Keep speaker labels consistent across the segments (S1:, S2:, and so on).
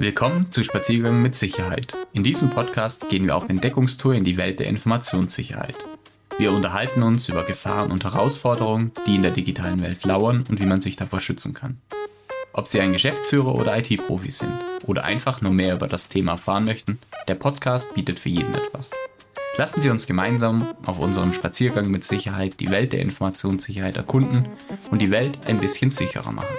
S1: Willkommen zu Spaziergang mit Sicherheit. In diesem Podcast gehen wir auf Entdeckungstour in die Welt der Informationssicherheit. Wir unterhalten uns über Gefahren und Herausforderungen, die in der digitalen Welt lauern und wie man sich davor schützen kann. Ob Sie ein Geschäftsführer oder IT-Profi sind oder einfach nur mehr über das Thema erfahren möchten, der Podcast bietet für jeden etwas. Lassen Sie uns gemeinsam auf unserem Spaziergang mit Sicherheit die Welt der Informationssicherheit erkunden und die Welt ein bisschen sicherer machen.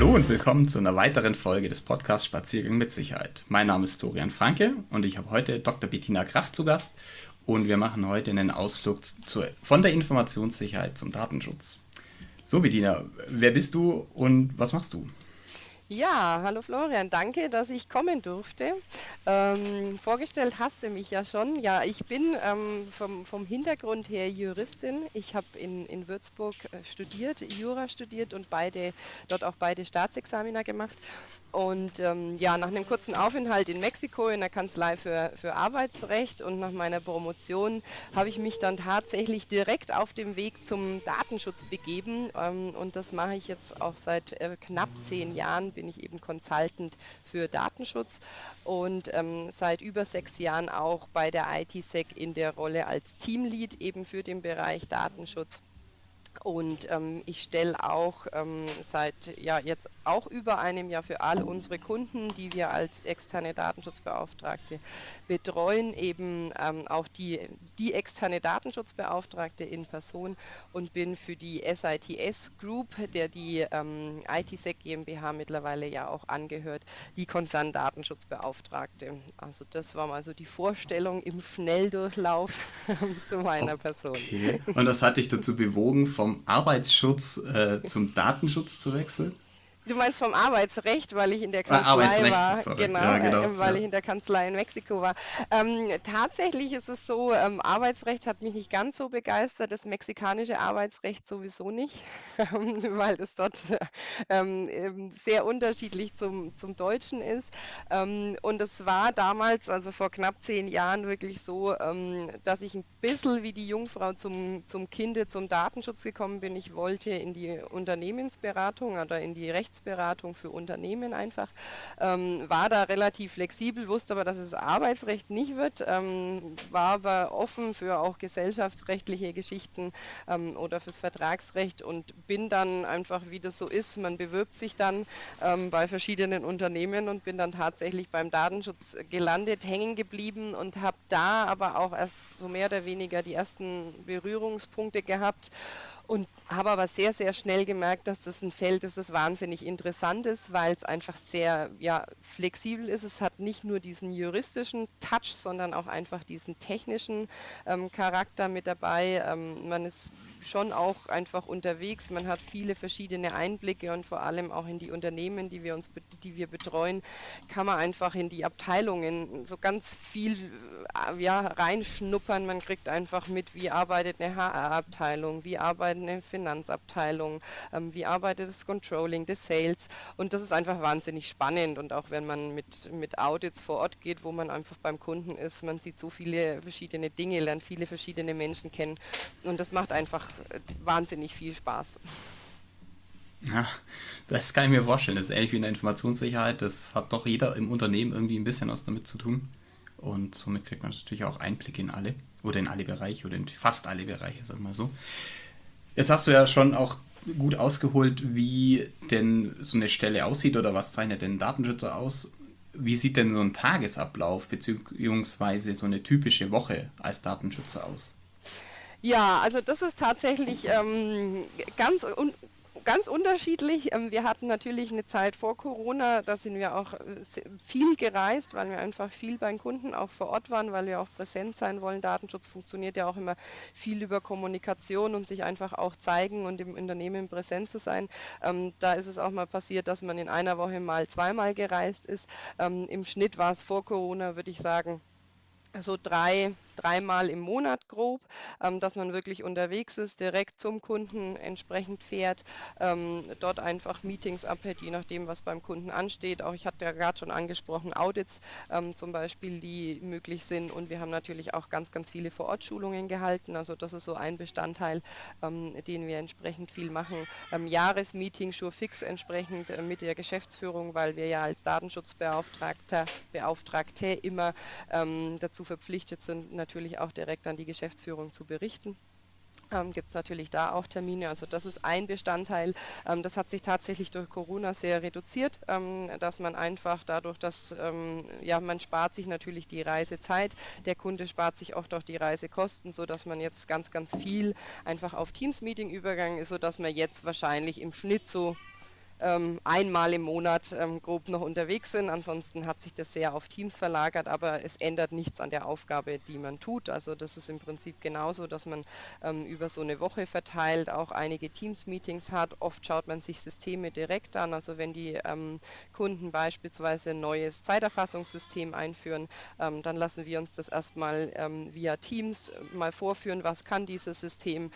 S1: Hallo und willkommen zu einer weiteren Folge des Podcasts Spaziergang mit Sicherheit. Mein Name ist Florian Franke und ich habe heute Dr. Bettina Kraft zu Gast und wir machen heute einen Ausflug zur, von der Informationssicherheit zum Datenschutz. So Bettina, wer bist du und was machst du?
S2: Ja, hallo Florian, danke, dass ich kommen durfte. Ähm, vorgestellt hast du mich ja schon. Ja, ich bin ähm, vom, vom Hintergrund her Juristin. Ich habe in, in Würzburg äh, studiert, Jura studiert und beide, dort auch beide Staatsexaminer gemacht. Und ähm, ja, nach einem kurzen Aufenthalt in Mexiko in der Kanzlei für, für Arbeitsrecht und nach meiner Promotion habe ich mich dann tatsächlich direkt auf dem Weg zum Datenschutz begeben. Ähm, und das mache ich jetzt auch seit äh, knapp zehn Jahren bin ich eben Consultant für Datenschutz und ähm, seit über sechs Jahren auch bei der ITSEC in der Rolle als Teamlead eben für den Bereich Datenschutz. Und ähm, ich stelle auch ähm, seit ja, jetzt auch über einem Jahr für all unsere Kunden, die wir als externe Datenschutzbeauftragte betreuen, eben ähm, auch die, die externe Datenschutzbeauftragte in Person und bin für die SITS Group, der die ähm, ITSEC GmbH mittlerweile ja auch angehört, die Konzerndatenschutzbeauftragte. Also das war mal so die Vorstellung im Schnelldurchlauf zu meiner okay. Person.
S1: Und das hat dich dazu bewogen, vom Arbeitsschutz äh, zum Datenschutz zu wechseln?
S2: Du meinst vom Arbeitsrecht, weil ich in der ah, Kanzlei war. Genau, ja, genau, äh, weil ja. ich in der Kanzlei in Mexiko war. Ähm, tatsächlich ist es so, ähm, Arbeitsrecht hat mich nicht ganz so begeistert, das mexikanische Arbeitsrecht sowieso nicht, weil es dort ähm, sehr unterschiedlich zum, zum Deutschen ist. Ähm, und es war damals, also vor knapp zehn Jahren, wirklich so, ähm, dass ich ein bisschen wie die Jungfrau zum, zum Kinde, zum Datenschutz gekommen bin. Ich wollte in die Unternehmensberatung oder in die Rechts Rechtsberatung für Unternehmen einfach. Ähm, war da relativ flexibel, wusste aber, dass es Arbeitsrecht nicht wird, ähm, war aber offen für auch gesellschaftsrechtliche Geschichten ähm, oder fürs Vertragsrecht und bin dann einfach, wie das so ist, man bewirbt sich dann ähm, bei verschiedenen Unternehmen und bin dann tatsächlich beim Datenschutz gelandet, hängen geblieben und habe da aber auch erst so mehr oder weniger die ersten Berührungspunkte gehabt und habe aber sehr, sehr schnell gemerkt, dass das ein Feld ist, das wahnsinnig interessant ist, weil es einfach sehr ja, flexibel ist. Es hat nicht nur diesen juristischen Touch, sondern auch einfach diesen technischen ähm, Charakter mit dabei. Ähm, man ist schon auch einfach unterwegs. Man hat viele verschiedene Einblicke und vor allem auch in die Unternehmen, die wir uns, die wir betreuen, kann man einfach in die Abteilungen so ganz viel äh, ja, reinschnuppern. Man kriegt einfach mit, wie arbeitet eine HR-Abteilung, wie arbeitet eine Finanzabteilung, ähm, wie arbeitet das Controlling, das Sales. Und das ist einfach wahnsinnig spannend. Und auch wenn man mit, mit Audits vor Ort geht, wo man einfach beim Kunden ist, man sieht so viele verschiedene Dinge, lernt viele verschiedene Menschen kennen. Und das macht einfach wahnsinnig viel Spaß.
S1: Ja, das kann ich mir vorstellen. Das ist ähnlich wie in der Informationssicherheit. Das hat doch jeder im Unternehmen irgendwie ein bisschen was damit zu tun. Und somit kriegt man natürlich auch Einblick in alle oder in alle Bereiche oder in fast alle Bereiche, sagen wir mal so. Jetzt hast du ja schon auch gut ausgeholt, wie denn so eine Stelle aussieht oder was zeichnet denn Datenschützer aus. Wie sieht denn so ein Tagesablauf bzw. so eine typische Woche als Datenschützer aus?
S2: Ja, also das ist tatsächlich ähm, ganz un ganz unterschiedlich. Ähm, wir hatten natürlich eine Zeit vor Corona, da sind wir auch äh, viel gereist, weil wir einfach viel beim Kunden auch vor Ort waren, weil wir auch präsent sein wollen. Datenschutz funktioniert ja auch immer viel über Kommunikation und sich einfach auch zeigen und im Unternehmen präsent zu sein. Ähm, da ist es auch mal passiert, dass man in einer Woche mal zweimal gereist ist. Ähm, Im Schnitt war es vor Corona, würde ich sagen, so drei, dreimal im Monat grob, ähm, dass man wirklich unterwegs ist, direkt zum Kunden entsprechend fährt, ähm, dort einfach Meetings abhält, je nachdem, was beim Kunden ansteht. Auch ich hatte ja gerade schon angesprochen, Audits ähm, zum Beispiel, die möglich sind. Und wir haben natürlich auch ganz, ganz viele Vorortschulungen gehalten. Also das ist so ein Bestandteil, ähm, den wir entsprechend viel machen. Ähm, Jahresmeeting, Sure Fix entsprechend äh, mit der Geschäftsführung, weil wir ja als Datenschutzbeauftragter Beauftragte immer ähm, dazu verpflichtet sind, natürlich auch direkt an die Geschäftsführung zu berichten. Ähm, gibt es natürlich da auch Termine. Also das ist ein Bestandteil. Ähm, das hat sich tatsächlich durch Corona sehr reduziert, ähm, dass man einfach dadurch, dass ähm, ja man spart sich natürlich die Reisezeit, der Kunde spart sich oft auch die Reisekosten, sodass man jetzt ganz, ganz viel einfach auf Teams-Meeting übergegangen ist, sodass man jetzt wahrscheinlich im Schnitt so ähm, einmal im Monat ähm, grob noch unterwegs sind. Ansonsten hat sich das sehr auf Teams verlagert, aber es ändert nichts an der Aufgabe, die man tut. Also das ist im Prinzip genauso, dass man ähm, über so eine Woche verteilt auch einige Teams-Meetings hat. Oft schaut man sich Systeme direkt an. Also wenn die ähm, Kunden beispielsweise ein neues Zeiterfassungssystem einführen, ähm, dann lassen wir uns das erstmal ähm, via Teams mal vorführen, was kann dieses System,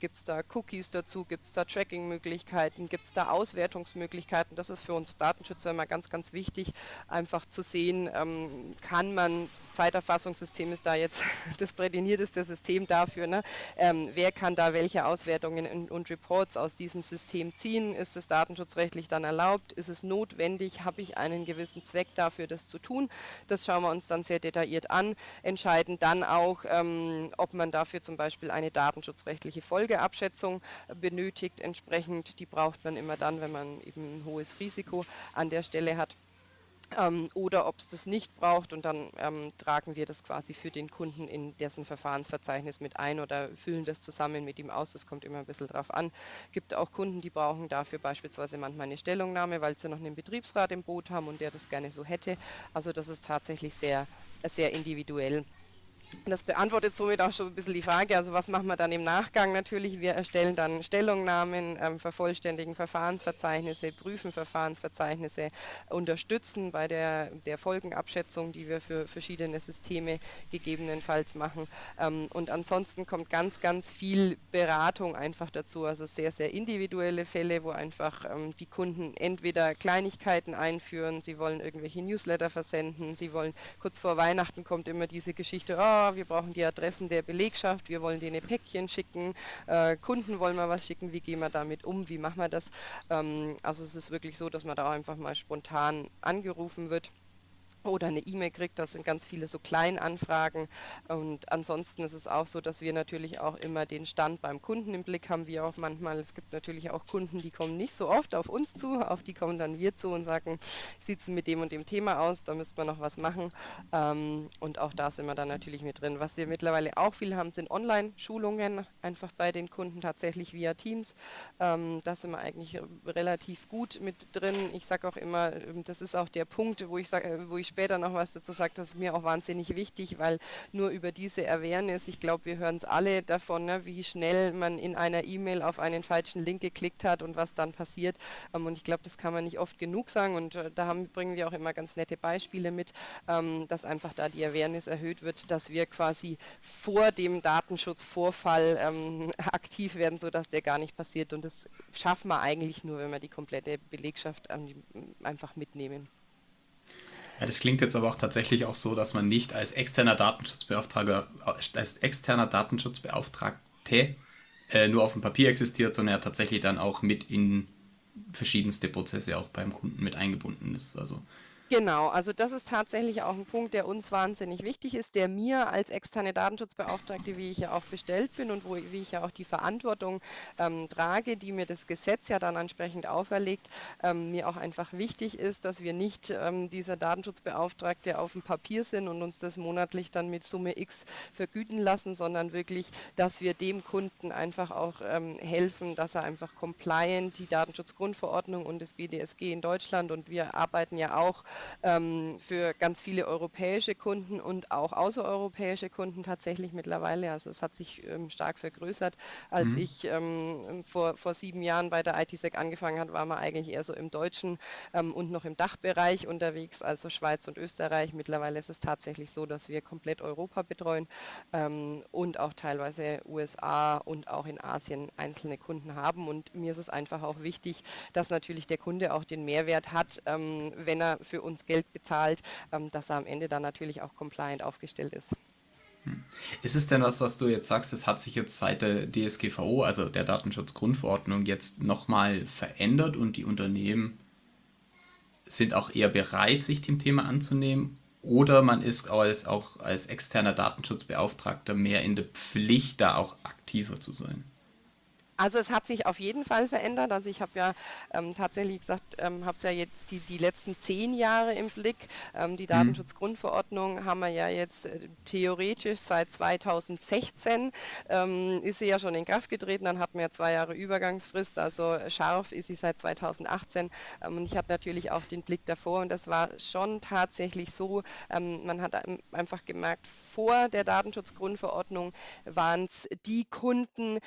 S2: gibt es da Cookies dazu, gibt es da Tracking-Möglichkeiten, gibt es da Auswertungen Verwaltungsmöglichkeiten. Das ist für uns Datenschützer immer ganz, ganz wichtig, einfach zu sehen, ähm, kann man, Zeiterfassungssystem ist da jetzt das prädinierteste System dafür, ne? ähm, wer kann da welche Auswertungen und, und Reports aus diesem System ziehen? Ist es datenschutzrechtlich dann erlaubt? Ist es notwendig? Habe ich einen gewissen Zweck dafür, das zu tun? Das schauen wir uns dann sehr detailliert an, entscheiden dann auch, ähm, ob man dafür zum Beispiel eine datenschutzrechtliche Folgeabschätzung benötigt. Entsprechend, die braucht man immer dann, wenn man eben ein hohes Risiko an der Stelle hat. Ähm, oder ob es das nicht braucht und dann ähm, tragen wir das quasi für den Kunden in dessen Verfahrensverzeichnis mit ein oder füllen das zusammen mit ihm aus. Das kommt immer ein bisschen drauf an. Gibt auch Kunden, die brauchen dafür beispielsweise manchmal eine Stellungnahme, weil sie noch einen Betriebsrat im Boot haben und der das gerne so hätte. Also das ist tatsächlich sehr, sehr individuell. Das beantwortet somit auch schon ein bisschen die Frage, also was machen wir dann im Nachgang natürlich? Wir erstellen dann Stellungnahmen, ähm, vervollständigen Verfahrensverzeichnisse, prüfen Verfahrensverzeichnisse, unterstützen bei der, der Folgenabschätzung, die wir für verschiedene Systeme gegebenenfalls machen. Ähm, und ansonsten kommt ganz, ganz viel Beratung einfach dazu, also sehr, sehr individuelle Fälle, wo einfach ähm, die Kunden entweder Kleinigkeiten einführen, sie wollen irgendwelche Newsletter versenden, sie wollen kurz vor Weihnachten kommt immer diese Geschichte, oh, wir brauchen die Adressen der Belegschaft, wir wollen denen Päckchen schicken, äh, Kunden wollen mal was schicken, wie gehen wir damit um, wie machen wir das? Ähm, also es ist wirklich so, dass man da einfach mal spontan angerufen wird oder eine E-Mail kriegt. Das sind ganz viele so Kleinanfragen. Und ansonsten ist es auch so, dass wir natürlich auch immer den Stand beim Kunden im Blick haben, wie auch manchmal. Es gibt natürlich auch Kunden, die kommen nicht so oft auf uns zu, auf die kommen dann wir zu und sagen, sieht es mit dem und dem Thema aus, da müsste man noch was machen. Ähm, und auch da sind wir dann natürlich mit drin. Was wir mittlerweile auch viel haben, sind Online-Schulungen, einfach bei den Kunden tatsächlich via Teams. Ähm, da sind wir eigentlich relativ gut mit drin. Ich sage auch immer, das ist auch der Punkt, wo ich sage, wo ich später noch was dazu sagt, das ist mir auch wahnsinnig wichtig, weil nur über diese Awareness, ich glaube, wir hören es alle davon, ne, wie schnell man in einer E-Mail auf einen falschen Link geklickt hat und was dann passiert. Ähm, und ich glaube, das kann man nicht oft genug sagen. Und äh, da haben, bringen wir auch immer ganz nette Beispiele mit, ähm, dass einfach da die Awareness erhöht wird, dass wir quasi vor dem Datenschutzvorfall ähm, aktiv werden, sodass der gar nicht passiert. Und das schaffen wir eigentlich nur, wenn wir die komplette Belegschaft ähm, einfach mitnehmen.
S1: Ja, das klingt jetzt aber auch tatsächlich auch so, dass man nicht als externer Datenschutzbeauftragter, als externer Datenschutzbeauftragte äh, nur auf dem Papier existiert, sondern er tatsächlich dann auch mit in verschiedenste Prozesse auch beim Kunden mit eingebunden ist. Also
S2: Genau, also das ist tatsächlich auch ein Punkt, der uns wahnsinnig wichtig ist, der mir als externe Datenschutzbeauftragte, wie ich ja auch bestellt bin und wo, wie ich ja auch die Verantwortung ähm, trage, die mir das Gesetz ja dann entsprechend auferlegt, ähm, mir auch einfach wichtig ist, dass wir nicht ähm, dieser Datenschutzbeauftragte auf dem Papier sind und uns das monatlich dann mit Summe X vergüten lassen, sondern wirklich, dass wir dem Kunden einfach auch ähm, helfen, dass er einfach compliant die Datenschutzgrundverordnung und das BDSG in Deutschland und wir arbeiten ja auch ähm, für ganz viele europäische Kunden und auch außereuropäische Kunden tatsächlich mittlerweile. Also es hat sich ähm, stark vergrößert. Als mhm. ich ähm, vor, vor sieben Jahren bei der ITSEC angefangen habe, war man eigentlich eher so im deutschen ähm, und noch im Dachbereich unterwegs, also Schweiz und Österreich. Mittlerweile ist es tatsächlich so, dass wir komplett Europa betreuen ähm, und auch teilweise USA und auch in Asien einzelne Kunden haben. Und mir ist es einfach auch wichtig, dass natürlich der Kunde auch den Mehrwert hat, wenn er für uns Geld bezahlt, ähm, dass er am Ende dann natürlich auch compliant aufgestellt ist.
S1: Hm. Ist es denn was, was du jetzt sagst, es hat sich jetzt seit der DSGVO, also der Datenschutzgrundverordnung, jetzt nochmal verändert und die Unternehmen sind auch eher bereit, sich dem Thema anzunehmen? Oder man ist als, auch als externer Datenschutzbeauftragter mehr in der Pflicht, da auch aktiver zu sein?
S2: Also es hat sich auf jeden Fall verändert. Also ich habe ja ähm, tatsächlich gesagt, ähm, habe es ja jetzt die, die letzten zehn Jahre im Blick. Ähm, die mhm. Datenschutzgrundverordnung haben wir ja jetzt äh, theoretisch seit 2016 ähm, ist sie ja schon in Kraft getreten. Dann hatten wir zwei Jahre Übergangsfrist. Also scharf ist sie seit 2018. Ähm, und ich hatte natürlich auch den Blick davor. Und das war schon tatsächlich so. Ähm, man hat einfach gemerkt, vor der Datenschutzgrundverordnung waren es die Kunden,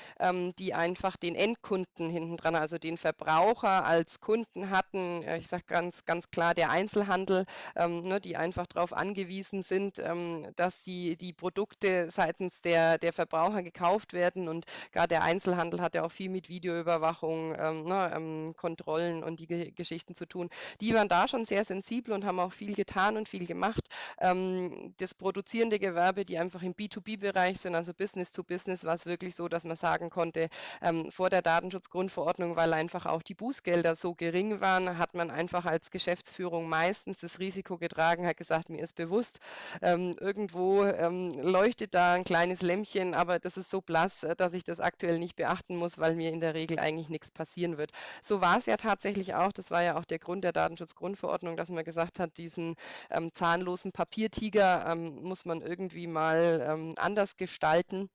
S2: die einfach einfach den Endkunden hinten dran, also den Verbraucher als Kunden hatten. Ich sage ganz, ganz klar, der Einzelhandel, ähm, ne, die einfach darauf angewiesen sind, ähm, dass die, die Produkte seitens der, der Verbraucher gekauft werden. Und gerade der Einzelhandel hat ja auch viel mit Videoüberwachung, ähm, ne, ähm, Kontrollen und die Ge Geschichten zu tun. Die waren da schon sehr sensibel und haben auch viel getan und viel gemacht. Ähm, das produzierende Gewerbe, die einfach im B2B-Bereich sind, also Business to Business, war es wirklich so, dass man sagen konnte, ähm, vor der Datenschutzgrundverordnung, weil einfach auch die Bußgelder so gering waren, hat man einfach als Geschäftsführung meistens das Risiko getragen, hat gesagt, mir ist bewusst, ähm, irgendwo ähm, leuchtet da ein kleines Lämpchen, aber das ist so blass, äh, dass ich das aktuell nicht beachten muss, weil mir in der Regel eigentlich nichts passieren wird. So war es ja tatsächlich auch. Das war ja auch der Grund der Datenschutzgrundverordnung, dass man gesagt hat, diesen ähm, zahnlosen Papiertiger ähm, muss man irgendwie mal ähm, anders gestalten.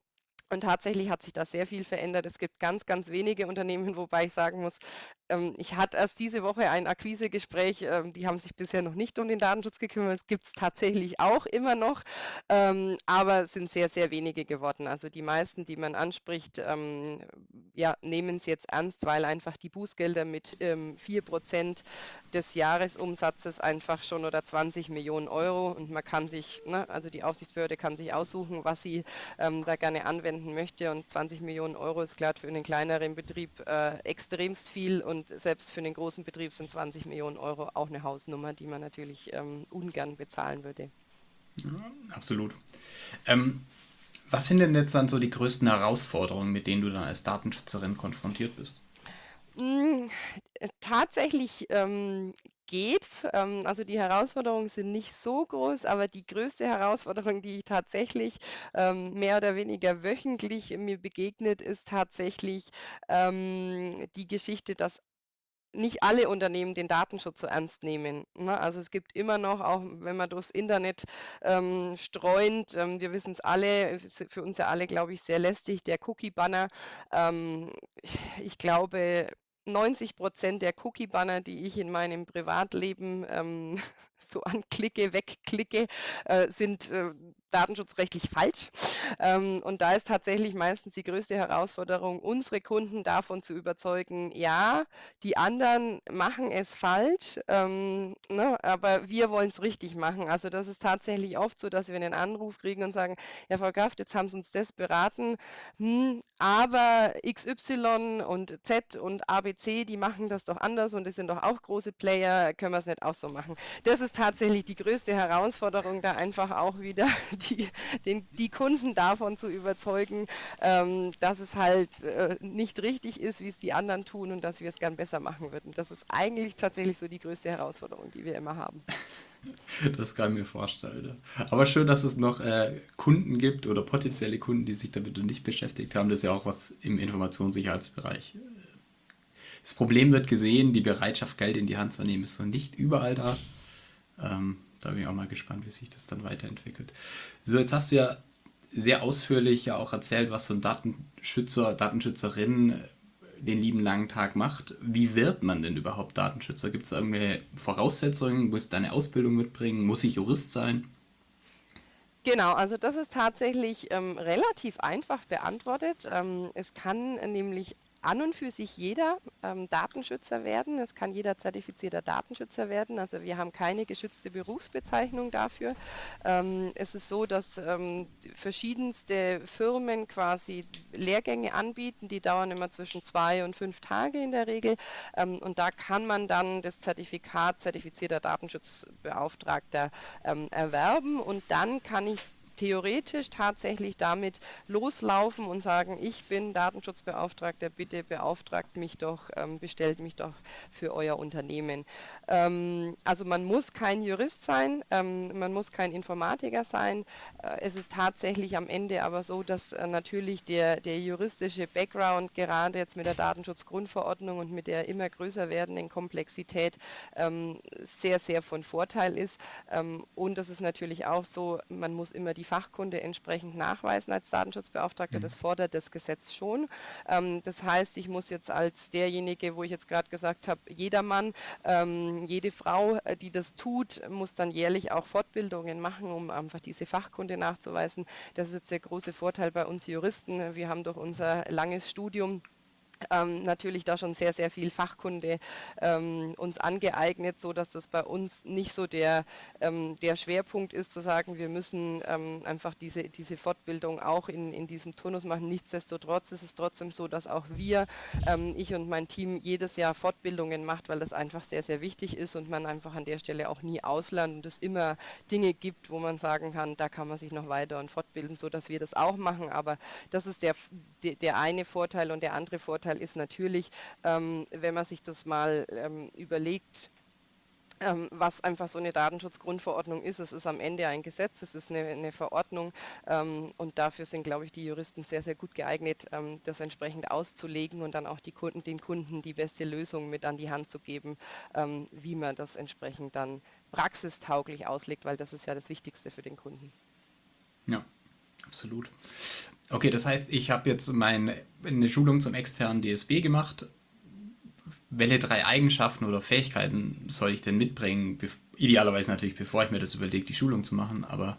S2: Und tatsächlich hat sich da sehr viel verändert. Es gibt ganz, ganz wenige Unternehmen, wobei ich sagen muss, ähm, ich hatte erst diese Woche ein Akquisegespräch, ähm, die haben sich bisher noch nicht um den Datenschutz gekümmert. Es gibt es tatsächlich auch immer noch, ähm, aber es sind sehr, sehr wenige geworden. Also die meisten, die man anspricht, ja, nehmen es jetzt ernst, weil einfach die Bußgelder mit ähm, 4% des Jahresumsatzes einfach schon oder 20 Millionen Euro und man kann sich, ne, also die Aufsichtsbehörde kann sich aussuchen, was sie ähm, da gerne anwenden möchte und 20 Millionen Euro ist klar für einen kleineren Betrieb äh, extremst viel und selbst für einen großen Betrieb sind 20 Millionen Euro auch eine Hausnummer, die man natürlich ähm, ungern bezahlen würde.
S1: Ja, absolut. Ähm, was sind denn jetzt dann so die größten Herausforderungen, mit denen du dann als Datenschützerin konfrontiert bist?
S2: Mm, tatsächlich ähm, geht. Ähm, also die Herausforderungen sind nicht so groß, aber die größte Herausforderung, die ich tatsächlich ähm, mehr oder weniger wöchentlich mir begegnet, ist tatsächlich ähm, die Geschichte, dass nicht alle Unternehmen den Datenschutz so ernst nehmen. Ne? Also es gibt immer noch, auch wenn man durchs Internet ähm, streunt, ähm, wir wissen es alle, für uns ja alle, glaube ich, sehr lästig, der Cookie-Banner. Ähm, ich glaube, 90 Prozent der Cookie-Banner, die ich in meinem Privatleben ähm, so anklicke, wegklicke, äh, sind äh, datenschutzrechtlich falsch. Ähm, und da ist tatsächlich meistens die größte Herausforderung, unsere Kunden davon zu überzeugen, ja, die anderen machen es falsch, ähm, ne, aber wir wollen es richtig machen. Also das ist tatsächlich oft so, dass wir einen Anruf kriegen und sagen, ja, Frau Kraft, jetzt haben Sie uns das beraten, hm, aber XY und Z und ABC, die machen das doch anders und die sind doch auch große Player, können wir es nicht auch so machen. Das ist tatsächlich die größte Herausforderung, da einfach auch wieder die, den, die Kunden davon zu überzeugen, ähm, dass es halt äh, nicht richtig ist, wie es die anderen tun und dass wir es gern besser machen würden. Das ist eigentlich tatsächlich so die größte Herausforderung, die wir immer haben.
S1: Das kann ich mir vorstellen. Aber schön, dass es noch äh, Kunden gibt oder potenzielle Kunden, die sich damit nicht beschäftigt haben. Das ist ja auch was im Informationssicherheitsbereich. Das Problem wird gesehen, die Bereitschaft, Geld in die Hand zu nehmen, ist noch nicht überall da. Ähm, da bin ich auch mal gespannt, wie sich das dann weiterentwickelt. So, jetzt hast du ja sehr ausführlich ja auch erzählt, was so ein Datenschützer, Datenschützerin den lieben langen Tag macht. Wie wird man denn überhaupt Datenschützer? Gibt es irgendwelche Voraussetzungen? Muss deine Ausbildung mitbringen? Muss ich Jurist sein?
S2: Genau, also das ist tatsächlich ähm, relativ einfach beantwortet. Ähm, es kann nämlich an und für sich jeder ähm, Datenschützer werden. Es kann jeder zertifizierter Datenschützer werden. Also wir haben keine geschützte Berufsbezeichnung dafür. Ähm, es ist so, dass ähm, verschiedenste Firmen quasi Lehrgänge anbieten. Die dauern immer zwischen zwei und fünf Tage in der Regel. Ähm, und da kann man dann das Zertifikat zertifizierter Datenschutzbeauftragter ähm, erwerben. Und dann kann ich theoretisch tatsächlich damit loslaufen und sagen, ich bin Datenschutzbeauftragter, bitte beauftragt mich doch, ähm, bestellt mich doch für euer Unternehmen. Ähm, also man muss kein Jurist sein, ähm, man muss kein Informatiker sein. Äh, es ist tatsächlich am Ende aber so, dass äh, natürlich der, der juristische Background gerade jetzt mit der Datenschutzgrundverordnung und mit der immer größer werdenden Komplexität ähm, sehr, sehr von Vorteil ist. Ähm, und das ist natürlich auch so, man muss immer die die Fachkunde entsprechend nachweisen als Datenschutzbeauftragter. Mhm. Das fordert das Gesetz schon. Ähm, das heißt, ich muss jetzt als derjenige, wo ich jetzt gerade gesagt habe, jeder Mann, ähm, jede Frau, äh, die das tut, muss dann jährlich auch Fortbildungen machen, um einfach diese Fachkunde nachzuweisen. Das ist jetzt der große Vorteil bei uns Juristen. Wir haben durch unser langes Studium ähm, natürlich da schon sehr, sehr viel Fachkunde ähm, uns angeeignet, so dass das bei uns nicht so der, ähm, der Schwerpunkt ist, zu sagen, wir müssen ähm, einfach diese, diese Fortbildung auch in, in diesem Turnus machen. Nichtsdestotrotz ist es trotzdem so, dass auch wir, ähm, ich und mein Team, jedes Jahr Fortbildungen macht, weil das einfach sehr, sehr wichtig ist und man einfach an der Stelle auch nie auslernt und es immer Dinge gibt, wo man sagen kann, da kann man sich noch weiter und fortbilden, so dass wir das auch machen. Aber das ist der, der, der eine Vorteil und der andere Vorteil Vorteil ist natürlich, ähm, wenn man sich das mal ähm, überlegt, ähm, was einfach so eine Datenschutzgrundverordnung ist. Es ist am Ende ein Gesetz, es ist eine, eine Verordnung ähm, und dafür sind, glaube ich, die Juristen sehr, sehr gut geeignet, ähm, das entsprechend auszulegen und dann auch die Kunden, den Kunden die beste Lösung mit an die Hand zu geben, ähm, wie man das entsprechend dann praxistauglich auslegt, weil das ist ja das Wichtigste für den Kunden.
S1: Ja, absolut. Okay, das heißt, ich habe jetzt meine, eine Schulung zum externen DSB gemacht. Welche drei Eigenschaften oder Fähigkeiten soll ich denn mitbringen? Idealerweise natürlich, bevor ich mir das überlege, die Schulung zu machen, aber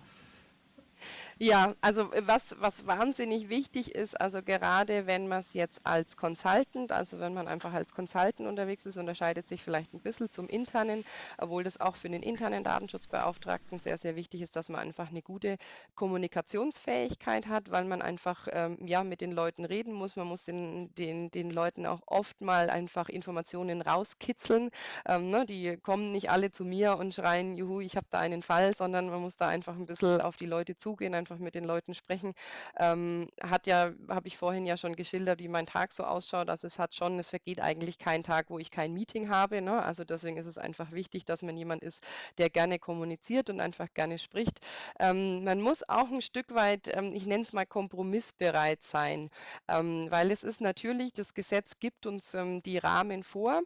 S2: ja, also äh, was, was wahnsinnig wichtig ist, also gerade wenn man es jetzt als Consultant, also wenn man einfach als Consultant unterwegs ist, unterscheidet sich vielleicht ein bisschen zum internen, obwohl das auch für den internen Datenschutzbeauftragten sehr, sehr wichtig ist, dass man einfach eine gute Kommunikationsfähigkeit hat, weil man einfach ähm, ja, mit den Leuten reden muss. Man muss den, den, den Leuten auch oft mal einfach Informationen rauskitzeln. Ähm, ne? Die kommen nicht alle zu mir und schreien, juhu, ich habe da einen Fall, sondern man muss da einfach ein bisschen auf die Leute zugehen, einfach mit den Leuten sprechen. Ähm, hat ja, habe ich vorhin ja schon geschildert, wie mein Tag so ausschaut. Also es hat schon, es vergeht eigentlich kein Tag, wo ich kein Meeting habe. Ne? Also deswegen ist es einfach wichtig, dass man jemand ist, der gerne kommuniziert und einfach gerne spricht. Ähm, man muss auch ein Stück weit, ähm, ich nenne es mal kompromissbereit sein, ähm, weil es ist natürlich, das Gesetz gibt uns ähm, die Rahmen vor.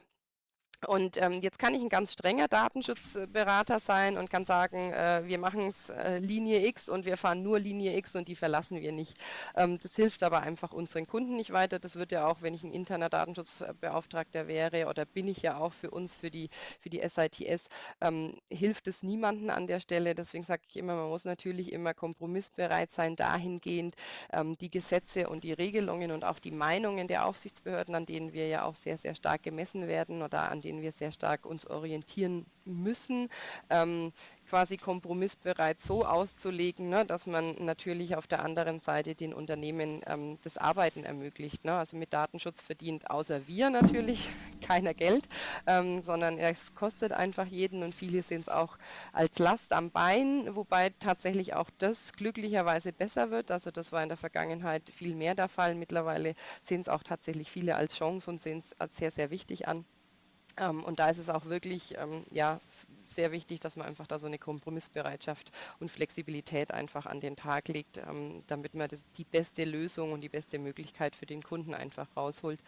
S2: Und ähm, jetzt kann ich ein ganz strenger Datenschutzberater sein und kann sagen, äh, wir machen es äh, Linie X und wir fahren nur Linie X und die verlassen wir nicht. Ähm, das hilft aber einfach unseren Kunden nicht weiter. Das wird ja auch, wenn ich ein interner Datenschutzbeauftragter wäre oder bin ich ja auch für uns, für die, für die SITS, ähm, hilft es niemanden an der Stelle. Deswegen sage ich immer, man muss natürlich immer kompromissbereit sein, dahingehend ähm, die Gesetze und die Regelungen und auch die Meinungen der Aufsichtsbehörden, an denen wir ja auch sehr, sehr stark gemessen werden oder an denen denen wir sehr stark uns orientieren müssen, ähm, quasi kompromissbereit so auszulegen, ne, dass man natürlich auf der anderen Seite den Unternehmen ähm, das Arbeiten ermöglicht. Ne? Also mit Datenschutz verdient außer wir natürlich keiner Geld, ähm, sondern es kostet einfach jeden und viele sehen es auch als Last am Bein, wobei tatsächlich auch das glücklicherweise besser wird. Also das war in der Vergangenheit viel mehr der Fall. Mittlerweile sehen es auch tatsächlich viele als Chance und sehen es als sehr, sehr wichtig an. Ähm, und da ist es auch wirklich, ähm, ja, sehr wichtig, dass man einfach da so eine Kompromissbereitschaft und Flexibilität einfach an den Tag legt, ähm, damit man das, die beste Lösung und die beste Möglichkeit für den Kunden einfach rausholt.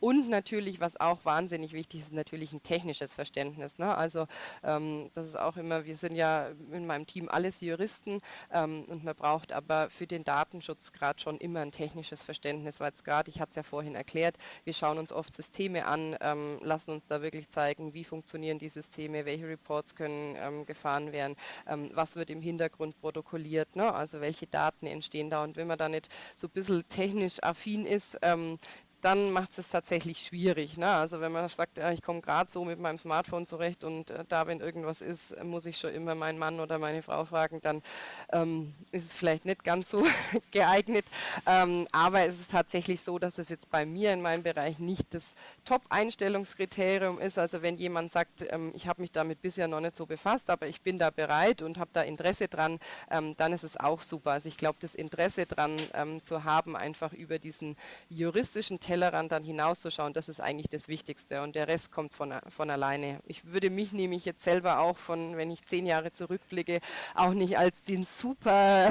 S2: Und natürlich, was auch wahnsinnig wichtig ist, natürlich ein technisches Verständnis. Ne? Also ähm, das ist auch immer, wir sind ja in meinem Team alles Juristen ähm, und man braucht aber für den Datenschutz gerade schon immer ein technisches Verständnis, weil es gerade, ich hatte es ja vorhin erklärt, wir schauen uns oft Systeme an, lassen uns da wirklich zeigen, wie funktionieren die Systeme, welche Reports können ähm, gefahren werden, ähm, was wird im Hintergrund protokolliert, ne? also welche Daten entstehen da. Und wenn man da nicht so ein bisschen technisch affin ist, ähm, dann macht es tatsächlich schwierig. Ne? Also wenn man sagt, ja, ich komme gerade so mit meinem Smartphone zurecht und äh, da, wenn irgendwas ist, muss ich schon immer meinen Mann oder meine Frau fragen, dann ähm, ist es vielleicht nicht ganz so geeignet. Ähm, aber es ist tatsächlich so, dass es jetzt bei mir in meinem Bereich nicht das Top-Einstellungskriterium ist. Also wenn jemand sagt, ähm, ich habe mich damit bisher noch nicht so befasst, aber ich bin da bereit und habe da Interesse dran, ähm, dann ist es auch super. Also ich glaube, das Interesse dran ähm, zu haben, einfach über diesen juristischen Tellerrand dann hinauszuschauen, das ist eigentlich das Wichtigste und der Rest kommt von, von alleine. Ich würde mich nämlich jetzt selber auch von, wenn ich zehn Jahre zurückblicke, auch nicht als den super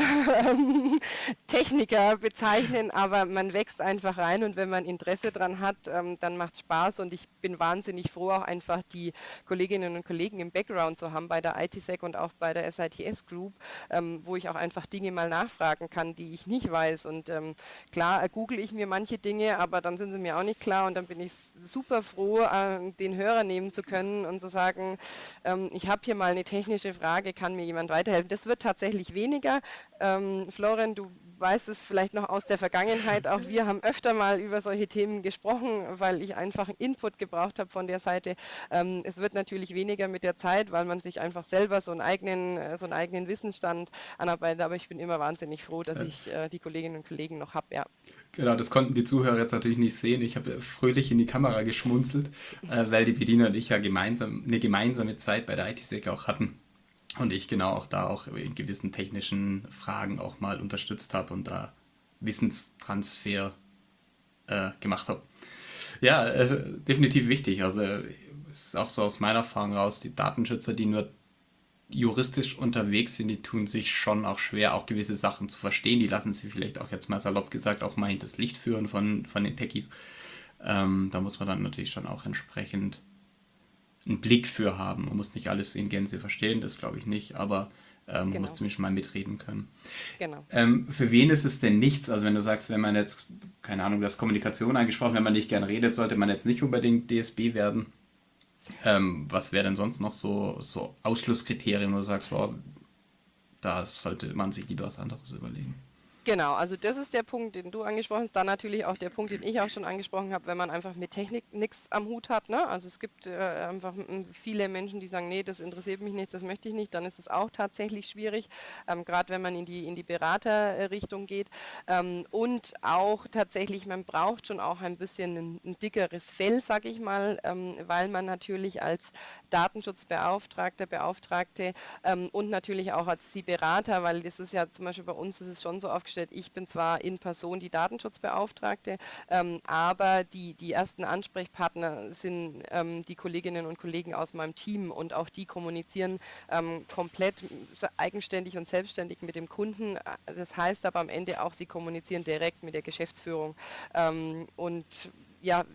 S2: Techniker bezeichnen, aber man wächst einfach rein und wenn man Interesse dran hat, ähm, dann macht es Spaß und ich bin wahnsinnig froh, auch einfach die Kolleginnen und Kollegen im Background zu haben bei der ITSEC und auch bei der SITS Group, ähm, wo ich auch einfach Dinge mal nachfragen kann, die ich nicht weiß und ähm, klar google ich mir manche Dinge, aber dann sind sie mir auch nicht klar und dann bin ich super froh, äh, den Hörer nehmen zu können und zu sagen, ähm, ich habe hier mal eine technische Frage, kann mir jemand weiterhelfen? Das wird tatsächlich weniger. Ähm, Florian, du weißt es vielleicht noch aus der Vergangenheit, auch wir haben öfter mal über solche Themen gesprochen, weil ich einfach Input gebraucht habe von der Seite. Ähm, es wird natürlich weniger mit der Zeit, weil man sich einfach selber so einen eigenen, äh, so einen eigenen Wissensstand anarbeitet, aber ich bin immer wahnsinnig froh, dass ich äh, die Kolleginnen und Kollegen noch habe, ja.
S1: Genau, das konnten die Zuhörer jetzt natürlich nicht sehen. Ich habe fröhlich in die Kamera geschmunzelt, äh, weil die Bediener und ich ja gemeinsam eine gemeinsame Zeit bei der IT-Sec auch hatten. Und ich genau auch da auch in gewissen technischen Fragen auch mal unterstützt habe und da Wissenstransfer äh, gemacht habe. Ja, äh, definitiv wichtig. Also es ist auch so aus meiner Erfahrung raus, die Datenschützer, die nur juristisch unterwegs sind, die tun sich schon auch schwer, auch gewisse Sachen zu verstehen. Die lassen sich vielleicht auch jetzt mal salopp gesagt auch mal hinters Licht führen von, von den Techies. Ähm, da muss man dann natürlich schon auch entsprechend einen Blick für haben. Man muss nicht alles in Gänze verstehen, das glaube ich nicht, aber ähm, man genau. muss zumindest mal mitreden können. Genau. Ähm, für wen ist es denn nichts? Also wenn du sagst, wenn man jetzt, keine Ahnung, das Kommunikation angesprochen, wenn man nicht gern redet, sollte man jetzt nicht unbedingt DSB werden. Ähm, was wäre denn sonst noch so, so Ausschlusskriterien, wo du sagst, wow, da sollte man sich lieber was anderes überlegen?
S2: Genau, also das ist der Punkt, den du angesprochen hast. Dann natürlich auch der Punkt, den ich auch schon angesprochen habe, wenn man einfach mit Technik nichts am Hut hat. Ne? Also es gibt äh, einfach viele Menschen, die sagen, nee, das interessiert mich nicht, das möchte ich nicht. Dann ist es auch tatsächlich schwierig, ähm, gerade wenn man in die, in die Beraterrichtung geht. Ähm, und auch tatsächlich, man braucht schon auch ein bisschen ein, ein dickeres Fell, sage ich mal, ähm, weil man natürlich als Datenschutzbeauftragter, Beauftragte ähm, und natürlich auch als die Berater, weil das ist ja zum Beispiel bei uns ist es schon so aufgestellt, aufgestellt. Ich bin zwar in Person die Datenschutzbeauftragte, ähm, aber die, die ersten Ansprechpartner sind ähm, die Kolleginnen und Kollegen aus meinem Team und auch die kommunizieren ähm, komplett eigenständig und selbstständig mit dem Kunden. Das heißt aber am Ende auch, sie kommunizieren direkt mit der Geschäftsführung. Ähm, und ja,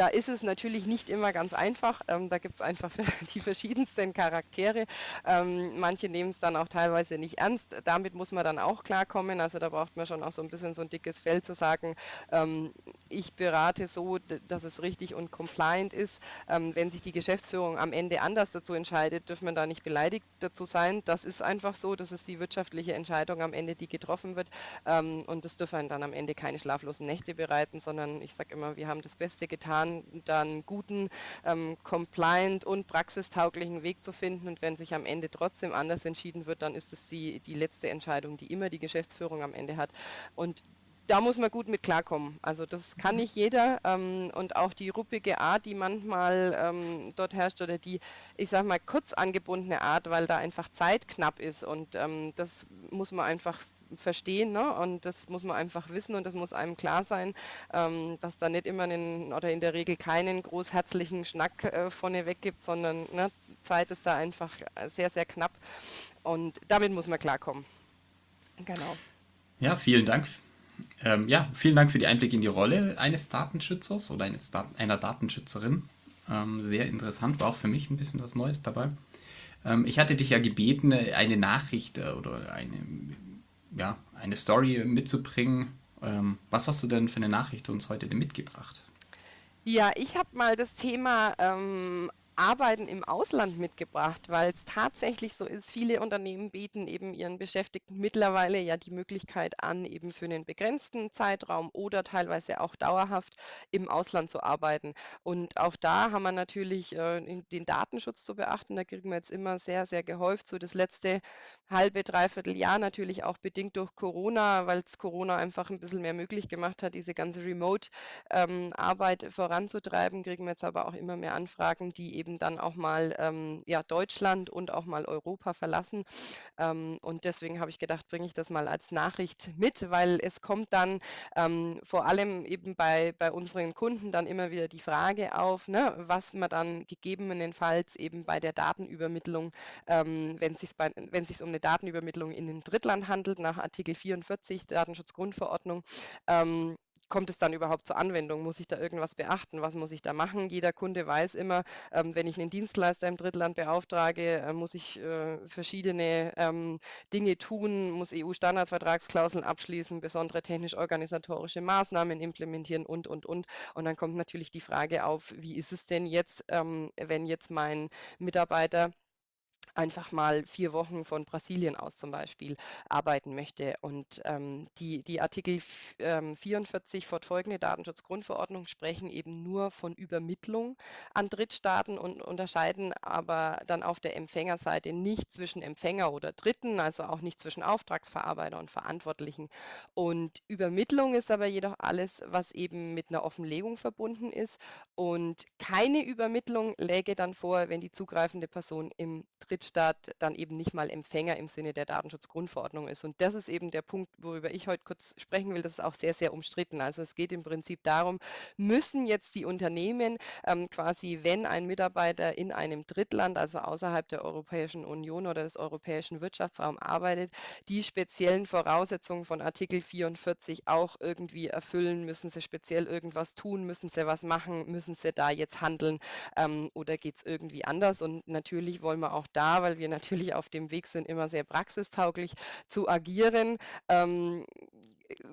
S2: da ist es natürlich nicht immer ganz einfach. Ähm, da gibt es einfach die verschiedensten Charaktere. Ähm, manche nehmen es dann auch teilweise nicht ernst. Damit muss man dann auch klarkommen. Also da braucht man schon auch so ein bisschen so ein dickes Fell zu sagen, ähm, ich berate so, dass es richtig und compliant ist. Ähm, wenn sich die Geschäftsführung am Ende anders dazu entscheidet, dürfen man da nicht beleidigt dazu sein. Das ist einfach so. Das ist die wirtschaftliche Entscheidung am Ende, die getroffen wird. Ähm, und das dürfen dann am Ende keine schlaflosen Nächte bereiten, sondern ich sage immer, wir haben das Beste getan dann, dann guten, ähm, compliant und praxistauglichen Weg zu finden. Und wenn sich am Ende trotzdem anders entschieden wird, dann ist es die, die letzte Entscheidung, die immer die Geschäftsführung am Ende hat. Und da muss man gut mit klarkommen. Also das kann nicht jeder ähm, und auch die ruppige Art, die manchmal ähm, dort herrscht oder die, ich sag mal, kurz angebundene Art, weil da einfach Zeit knapp ist und ähm, das muss man einfach verstehen ne? und das muss man einfach wissen und das muss einem klar sein, ähm, dass da nicht immer einen oder in der Regel keinen großherzlichen Schnack äh, vorneweg gibt, sondern ne, Zeit ist da einfach sehr, sehr knapp und damit muss man klarkommen.
S1: Genau. Ja, vielen Dank. Ähm, ja, vielen Dank für die Einblicke in die Rolle eines Datenschützers oder eines Dat einer Datenschützerin. Ähm, sehr interessant, war auch für mich ein bisschen was Neues dabei. Ähm, ich hatte dich ja gebeten, eine Nachricht äh, oder eine, ja, eine Story mitzubringen. Ähm, was hast du denn für eine Nachricht uns heute mitgebracht?
S2: Ja, ich habe mal das Thema ähm, Arbeiten im Ausland mitgebracht, weil es tatsächlich so ist, viele Unternehmen bieten eben ihren Beschäftigten mittlerweile ja die Möglichkeit an, eben für einen begrenzten Zeitraum oder teilweise auch dauerhaft im Ausland zu arbeiten. Und auch da haben wir natürlich äh, den Datenschutz zu beachten. Da kriegen wir jetzt immer sehr, sehr gehäuft. So das letzte halbe, dreiviertel Jahr natürlich auch bedingt durch Corona, weil es Corona einfach ein bisschen mehr möglich gemacht hat, diese ganze Remote-Arbeit ähm, voranzutreiben, kriegen wir jetzt aber auch immer mehr Anfragen, die eben eben dann auch mal ähm, ja, Deutschland und auch mal Europa verlassen. Ähm, und deswegen habe ich gedacht, bringe ich das mal als Nachricht mit, weil es kommt dann ähm, vor allem eben bei, bei unseren Kunden dann immer wieder die Frage auf, ne, was man dann gegebenenfalls eben bei der Datenübermittlung, ähm, wenn es sich wenn sich um eine Datenübermittlung in ein Drittland handelt, nach Artikel 44 Datenschutzgrundverordnung, ähm, kommt es dann überhaupt zur Anwendung? Muss ich da irgendwas beachten? Was muss ich da machen? Jeder Kunde weiß immer, ähm, wenn ich einen Dienstleister im Drittland beauftrage, äh, muss ich äh, verschiedene ähm, Dinge tun, muss EU-Standardvertragsklauseln abschließen, besondere technisch-organisatorische Maßnahmen implementieren und, und, und. Und dann kommt natürlich die Frage auf, wie ist es denn jetzt, ähm, wenn jetzt mein Mitarbeiter einfach mal vier Wochen von Brasilien aus zum Beispiel arbeiten möchte. Und ähm, die, die Artikel ähm, 44 fortfolgende Datenschutzgrundverordnung sprechen eben nur von Übermittlung an Drittstaaten und unterscheiden aber dann auf der Empfängerseite nicht zwischen Empfänger oder Dritten, also auch nicht zwischen Auftragsverarbeiter und Verantwortlichen. Und Übermittlung ist aber jedoch alles, was eben mit einer Offenlegung verbunden ist. Und keine Übermittlung läge dann vor, wenn die zugreifende Person im Drittstaat dann eben nicht mal Empfänger im Sinne der Datenschutzgrundverordnung ist. Und das ist eben der Punkt, worüber ich heute kurz sprechen will. Das ist auch sehr, sehr umstritten. Also es geht im Prinzip darum, müssen jetzt die Unternehmen ähm, quasi, wenn ein Mitarbeiter in einem Drittland, also außerhalb der Europäischen Union oder des europäischen Wirtschaftsraums arbeitet, die speziellen Voraussetzungen von Artikel 44 auch irgendwie erfüllen? Müssen sie speziell irgendwas tun? Müssen sie was machen? Müssen sie da jetzt handeln? Ähm, oder geht es irgendwie anders? Und natürlich wollen wir auch da weil wir natürlich auf dem Weg sind, immer sehr praxistauglich zu agieren. Ähm,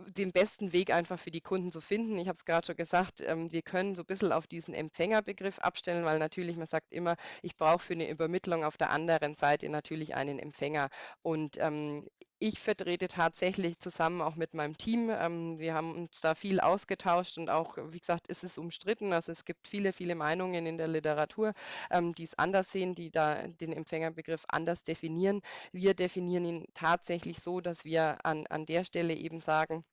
S2: den besten Weg einfach für die Kunden zu finden. Ich habe es gerade schon gesagt, ähm, wir können so ein bisschen auf diesen Empfängerbegriff abstellen, weil natürlich man sagt immer, ich brauche für eine Übermittlung auf der anderen Seite natürlich einen Empfänger. Und ähm, ich vertrete tatsächlich zusammen auch mit meinem Team. Ähm, wir haben uns da viel ausgetauscht und auch, wie gesagt, ist es umstritten. Also es gibt viele, viele Meinungen in der Literatur, ähm, die es anders sehen, die da den Empfängerbegriff anders definieren. Wir definieren ihn tatsächlich so, dass wir an, an der Stelle eben sagen,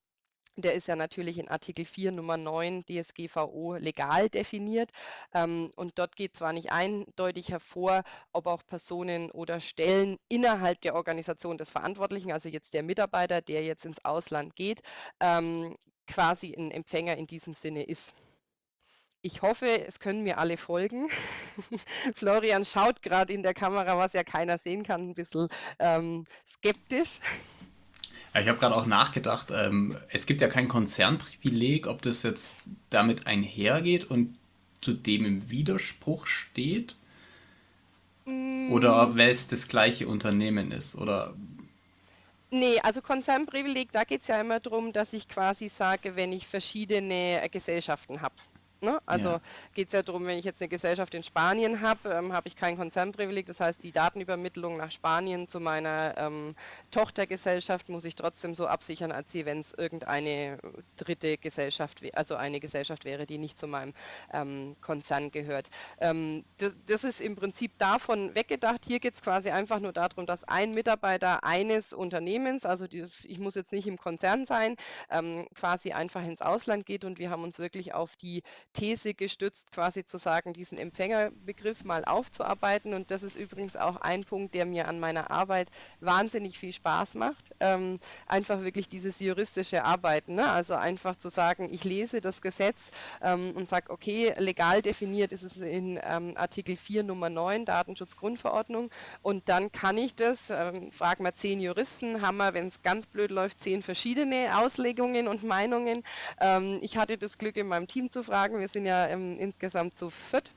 S2: der ist ja natürlich in Artikel 4 Nummer 9 DSGVO legal definiert. Ähm, und dort geht zwar nicht eindeutig hervor, ob auch Personen oder Stellen innerhalb der Organisation des Verantwortlichen, also jetzt der Mitarbeiter, der jetzt ins Ausland geht, ähm, quasi ein Empfänger in diesem Sinne ist. Ich hoffe, es können mir alle folgen. Florian schaut gerade in der Kamera, was ja keiner sehen kann, ein bisschen ähm, skeptisch.
S1: Ja, ich habe gerade auch nachgedacht, ähm, es gibt ja kein Konzernprivileg, ob das jetzt damit einhergeht und zu dem im Widerspruch steht. Mm. Oder weil es das gleiche Unternehmen ist, oder?
S2: Nee, also Konzernprivileg, da geht es ja immer darum, dass ich quasi sage, wenn ich verschiedene Gesellschaften habe. Ne? Also ja. geht es ja darum, wenn ich jetzt eine Gesellschaft in Spanien habe, ähm, habe ich kein Konzernprivileg. Das heißt, die Datenübermittlung nach Spanien zu meiner ähm, Tochtergesellschaft muss ich trotzdem so absichern, als wenn es irgendeine dritte Gesellschaft, also eine Gesellschaft wäre, die nicht zu meinem ähm, Konzern gehört. Ähm, das, das, ist im Prinzip davon weggedacht. Hier geht es quasi einfach nur darum, dass ein Mitarbeiter eines Unternehmens, also dieses, ich muss jetzt nicht im Konzern sein, ähm, quasi einfach ins Ausland geht und wir haben uns wirklich auf die These gestützt quasi zu sagen, diesen Empfängerbegriff mal aufzuarbeiten. Und das ist übrigens auch ein Punkt, der mir an meiner Arbeit wahnsinnig viel Spaß macht. Ähm, einfach wirklich dieses juristische Arbeiten. Ne? Also einfach zu sagen, ich lese das Gesetz ähm, und sage, okay, legal definiert ist es in ähm, Artikel 4 Nummer 9 Datenschutzgrundverordnung. Und dann kann ich das, ähm, fragen wir zehn Juristen, haben wir, wenn es ganz blöd läuft, zehn verschiedene Auslegungen und Meinungen. Ähm, ich hatte das Glück, in meinem Team zu fragen. Wir sind ja ähm, insgesamt zu viert.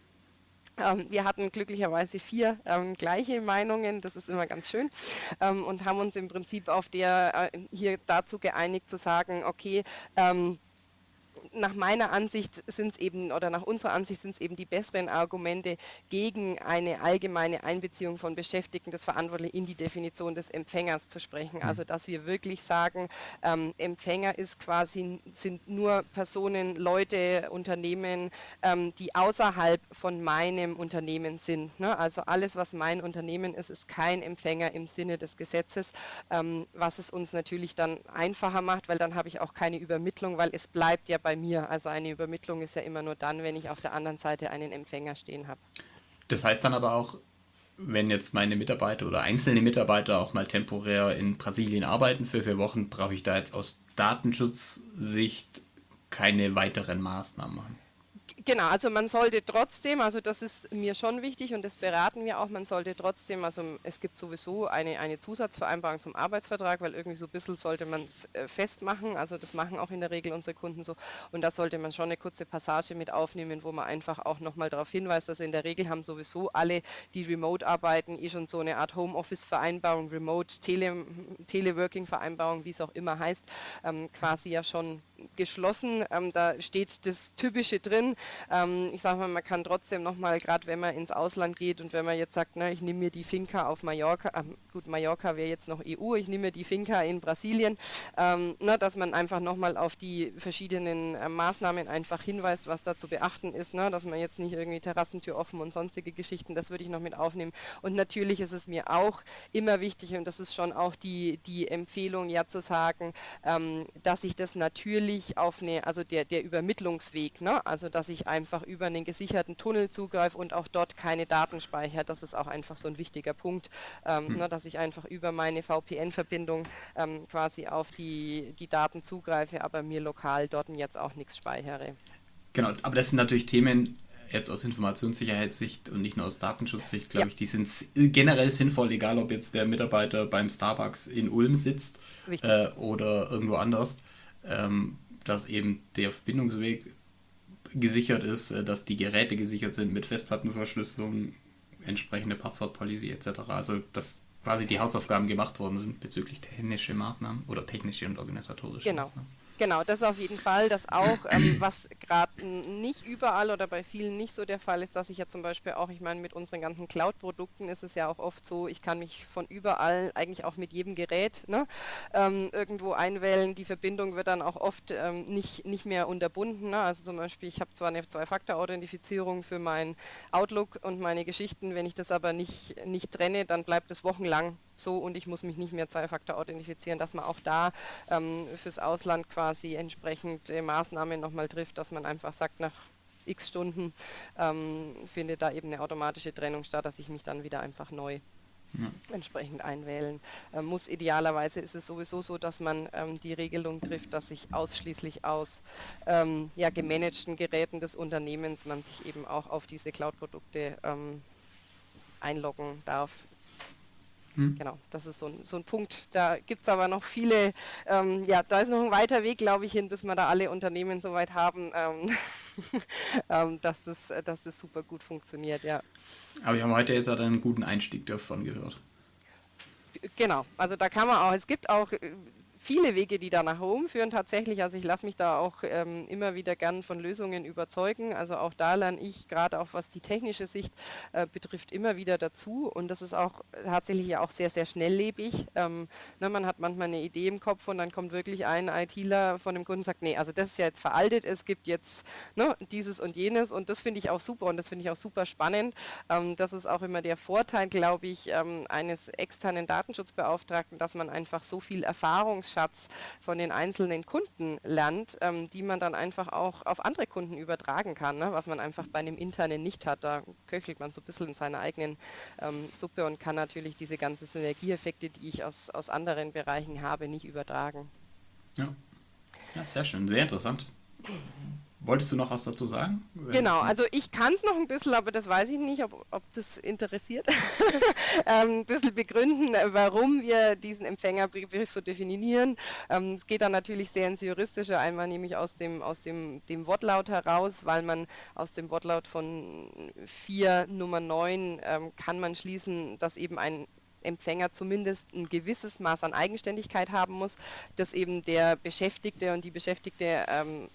S2: Ähm, wir hatten glücklicherweise vier ähm, gleiche Meinungen, das ist immer ganz schön, ähm, und haben uns im Prinzip auf der äh, hier dazu geeinigt zu sagen, okay, ähm, nach meiner Ansicht sind es eben, oder nach unserer Ansicht sind es eben die besseren Argumente gegen eine allgemeine Einbeziehung von Beschäftigten des Verantwortlichen in die Definition des Empfängers zu sprechen. Also dass wir wirklich sagen, ähm, Empfänger ist quasi, sind nur Personen, Leute, Unternehmen, ähm, die außerhalb von meinem Unternehmen sind. Ne? Also alles, was mein Unternehmen ist, ist kein Empfänger im Sinne des Gesetzes, ähm, was es uns natürlich dann einfacher macht, weil dann habe ich auch keine Übermittlung, weil es bleibt ja bei mir. Also eine Übermittlung ist ja immer nur dann, wenn ich auf der anderen Seite einen Empfänger stehen habe.
S1: Das heißt dann aber auch, wenn jetzt meine Mitarbeiter oder einzelne Mitarbeiter auch mal temporär in Brasilien arbeiten für vier Wochen, brauche ich da jetzt aus Datenschutzsicht keine weiteren Maßnahmen machen.
S2: Genau, also man sollte trotzdem, also das ist mir schon wichtig und das beraten wir auch, man sollte trotzdem, also es gibt sowieso eine, eine Zusatzvereinbarung zum Arbeitsvertrag, weil irgendwie so ein bisschen sollte man es äh, festmachen, also das machen auch in der Regel unsere Kunden so. Und da sollte man schon eine kurze Passage mit aufnehmen, wo man einfach auch nochmal darauf hinweist, dass in der Regel haben sowieso alle, die remote arbeiten, eh schon so eine Art Homeoffice-Vereinbarung, Remote Tele Teleworking-Vereinbarung, wie es auch immer heißt, ähm, quasi ja schon geschlossen. Ähm, da steht das Typische drin. Ähm, ich sage mal, man kann trotzdem nochmal, gerade wenn man ins Ausland geht und wenn man jetzt sagt, ne, ich nehme mir die Finca auf Mallorca, äh, gut, Mallorca wäre jetzt noch EU, ich nehme mir die Finca in Brasilien, ähm, ne, dass man einfach nochmal auf die verschiedenen äh, Maßnahmen einfach hinweist, was da zu beachten ist, ne, dass man jetzt nicht irgendwie Terrassentür offen und sonstige Geschichten, das würde ich noch mit aufnehmen. Und natürlich ist es mir auch immer wichtig, und das ist schon auch die, die Empfehlung, ja zu sagen, ähm, dass ich das natürlich natürlich auf eine, also der, der Übermittlungsweg, ne? also dass ich einfach über einen gesicherten Tunnel zugreife und auch dort keine Daten speichere. Das ist auch einfach so ein wichtiger Punkt, ähm, hm. ne? dass ich einfach über meine VPN-Verbindung ähm, quasi auf die, die Daten zugreife, aber mir lokal dort jetzt auch nichts speichere.
S1: Genau, aber das sind natürlich Themen, jetzt aus Informationssicherheitssicht und nicht nur aus Datenschutzsicht, glaube ja. ich, die sind generell sinnvoll, egal ob jetzt der Mitarbeiter beim Starbucks in Ulm sitzt äh, oder irgendwo anders ähm, dass eben der Verbindungsweg gesichert ist, äh, dass die Geräte gesichert sind mit Festplattenverschlüsselung, entsprechende Passwortpolicy etc. Also dass quasi die Hausaufgaben gemacht worden sind bezüglich technischer Maßnahmen oder technische und organisatorische
S2: genau.
S1: Maßnahmen.
S2: Genau, das auf jeden Fall. Das auch, ähm, was gerade nicht überall oder bei vielen nicht so der Fall ist, dass ich ja zum Beispiel auch, ich meine, mit unseren ganzen Cloud-Produkten ist es ja auch oft so, ich kann mich von überall, eigentlich auch mit jedem Gerät, ne, ähm, irgendwo einwählen. Die Verbindung wird dann auch oft ähm, nicht, nicht mehr unterbunden. Ne? Also zum Beispiel, ich habe zwar eine Zwei-Faktor-Authentifizierung für mein Outlook und meine Geschichten, wenn ich das aber nicht, nicht trenne, dann bleibt es wochenlang so und ich muss mich nicht mehr Zwei-Faktor authentifizieren, dass man auch da ähm, fürs Ausland quasi entsprechend äh, Maßnahmen nochmal trifft, dass man einfach sagt, nach x Stunden ähm, findet da eben eine automatische Trennung statt, dass ich mich dann wieder einfach neu ja. entsprechend einwählen äh, muss. Idealerweise ist es sowieso so, dass man ähm, die Regelung trifft, dass sich ausschließlich aus ähm, ja, gemanagten Geräten des Unternehmens man sich eben auch auf diese Cloud-Produkte ähm, einloggen darf. Hm. Genau, das ist so ein, so ein Punkt. Da gibt es aber noch viele, ähm, ja, da ist noch ein weiter Weg, glaube ich, hin, bis wir da alle Unternehmen so weit haben, ähm, ähm, dass, das, dass das super gut funktioniert, ja.
S1: Aber wir haben heute jetzt halt einen guten Einstieg davon gehört.
S2: Genau, also da kann man auch, es gibt auch äh, viele Wege, die da nach Home führen tatsächlich. Also ich lasse mich da auch ähm, immer wieder gern von Lösungen überzeugen. Also auch da lerne ich gerade auch was die technische Sicht äh, betrifft immer wieder dazu und das ist auch tatsächlich ja auch sehr, sehr schnelllebig. Ähm, ne, man hat manchmal eine Idee im Kopf und dann kommt wirklich ein ITler von dem Kunden und sagt, nee, also das ist ja jetzt veraltet, es gibt jetzt ne, dieses und jenes und das finde ich auch super und das finde ich auch super spannend. Ähm, das ist auch immer der Vorteil, glaube ich, ähm, eines externen Datenschutzbeauftragten, dass man einfach so viel Erfahrungsschatz Erfahrungsschatz von den einzelnen Kunden lernt, ähm, die man dann einfach auch auf andere Kunden übertragen kann, ne? was man einfach bei einem internen nicht hat. Da köchelt man so ein bisschen in seiner eigenen ähm, Suppe und kann natürlich diese ganzen Synergieeffekte, die ich aus, aus anderen Bereichen habe, nicht übertragen.
S1: Ja. ja, sehr schön, sehr interessant. Wolltest du noch was dazu sagen?
S2: Genau, also ich kann es noch ein bisschen, aber das weiß ich nicht, ob, ob das interessiert. ähm, ein bisschen begründen, warum wir diesen Empfängerbegriff so definieren. Ähm, es geht dann natürlich sehr ins Juristische, einmal nämlich aus dem, aus dem, dem Wortlaut heraus, weil man aus dem Wortlaut von 4 Nummer 9 ähm, kann man schließen, dass eben ein Empfänger zumindest ein gewisses Maß an Eigenständigkeit haben muss, dass eben der Beschäftigte und die Beschäftigte ähm,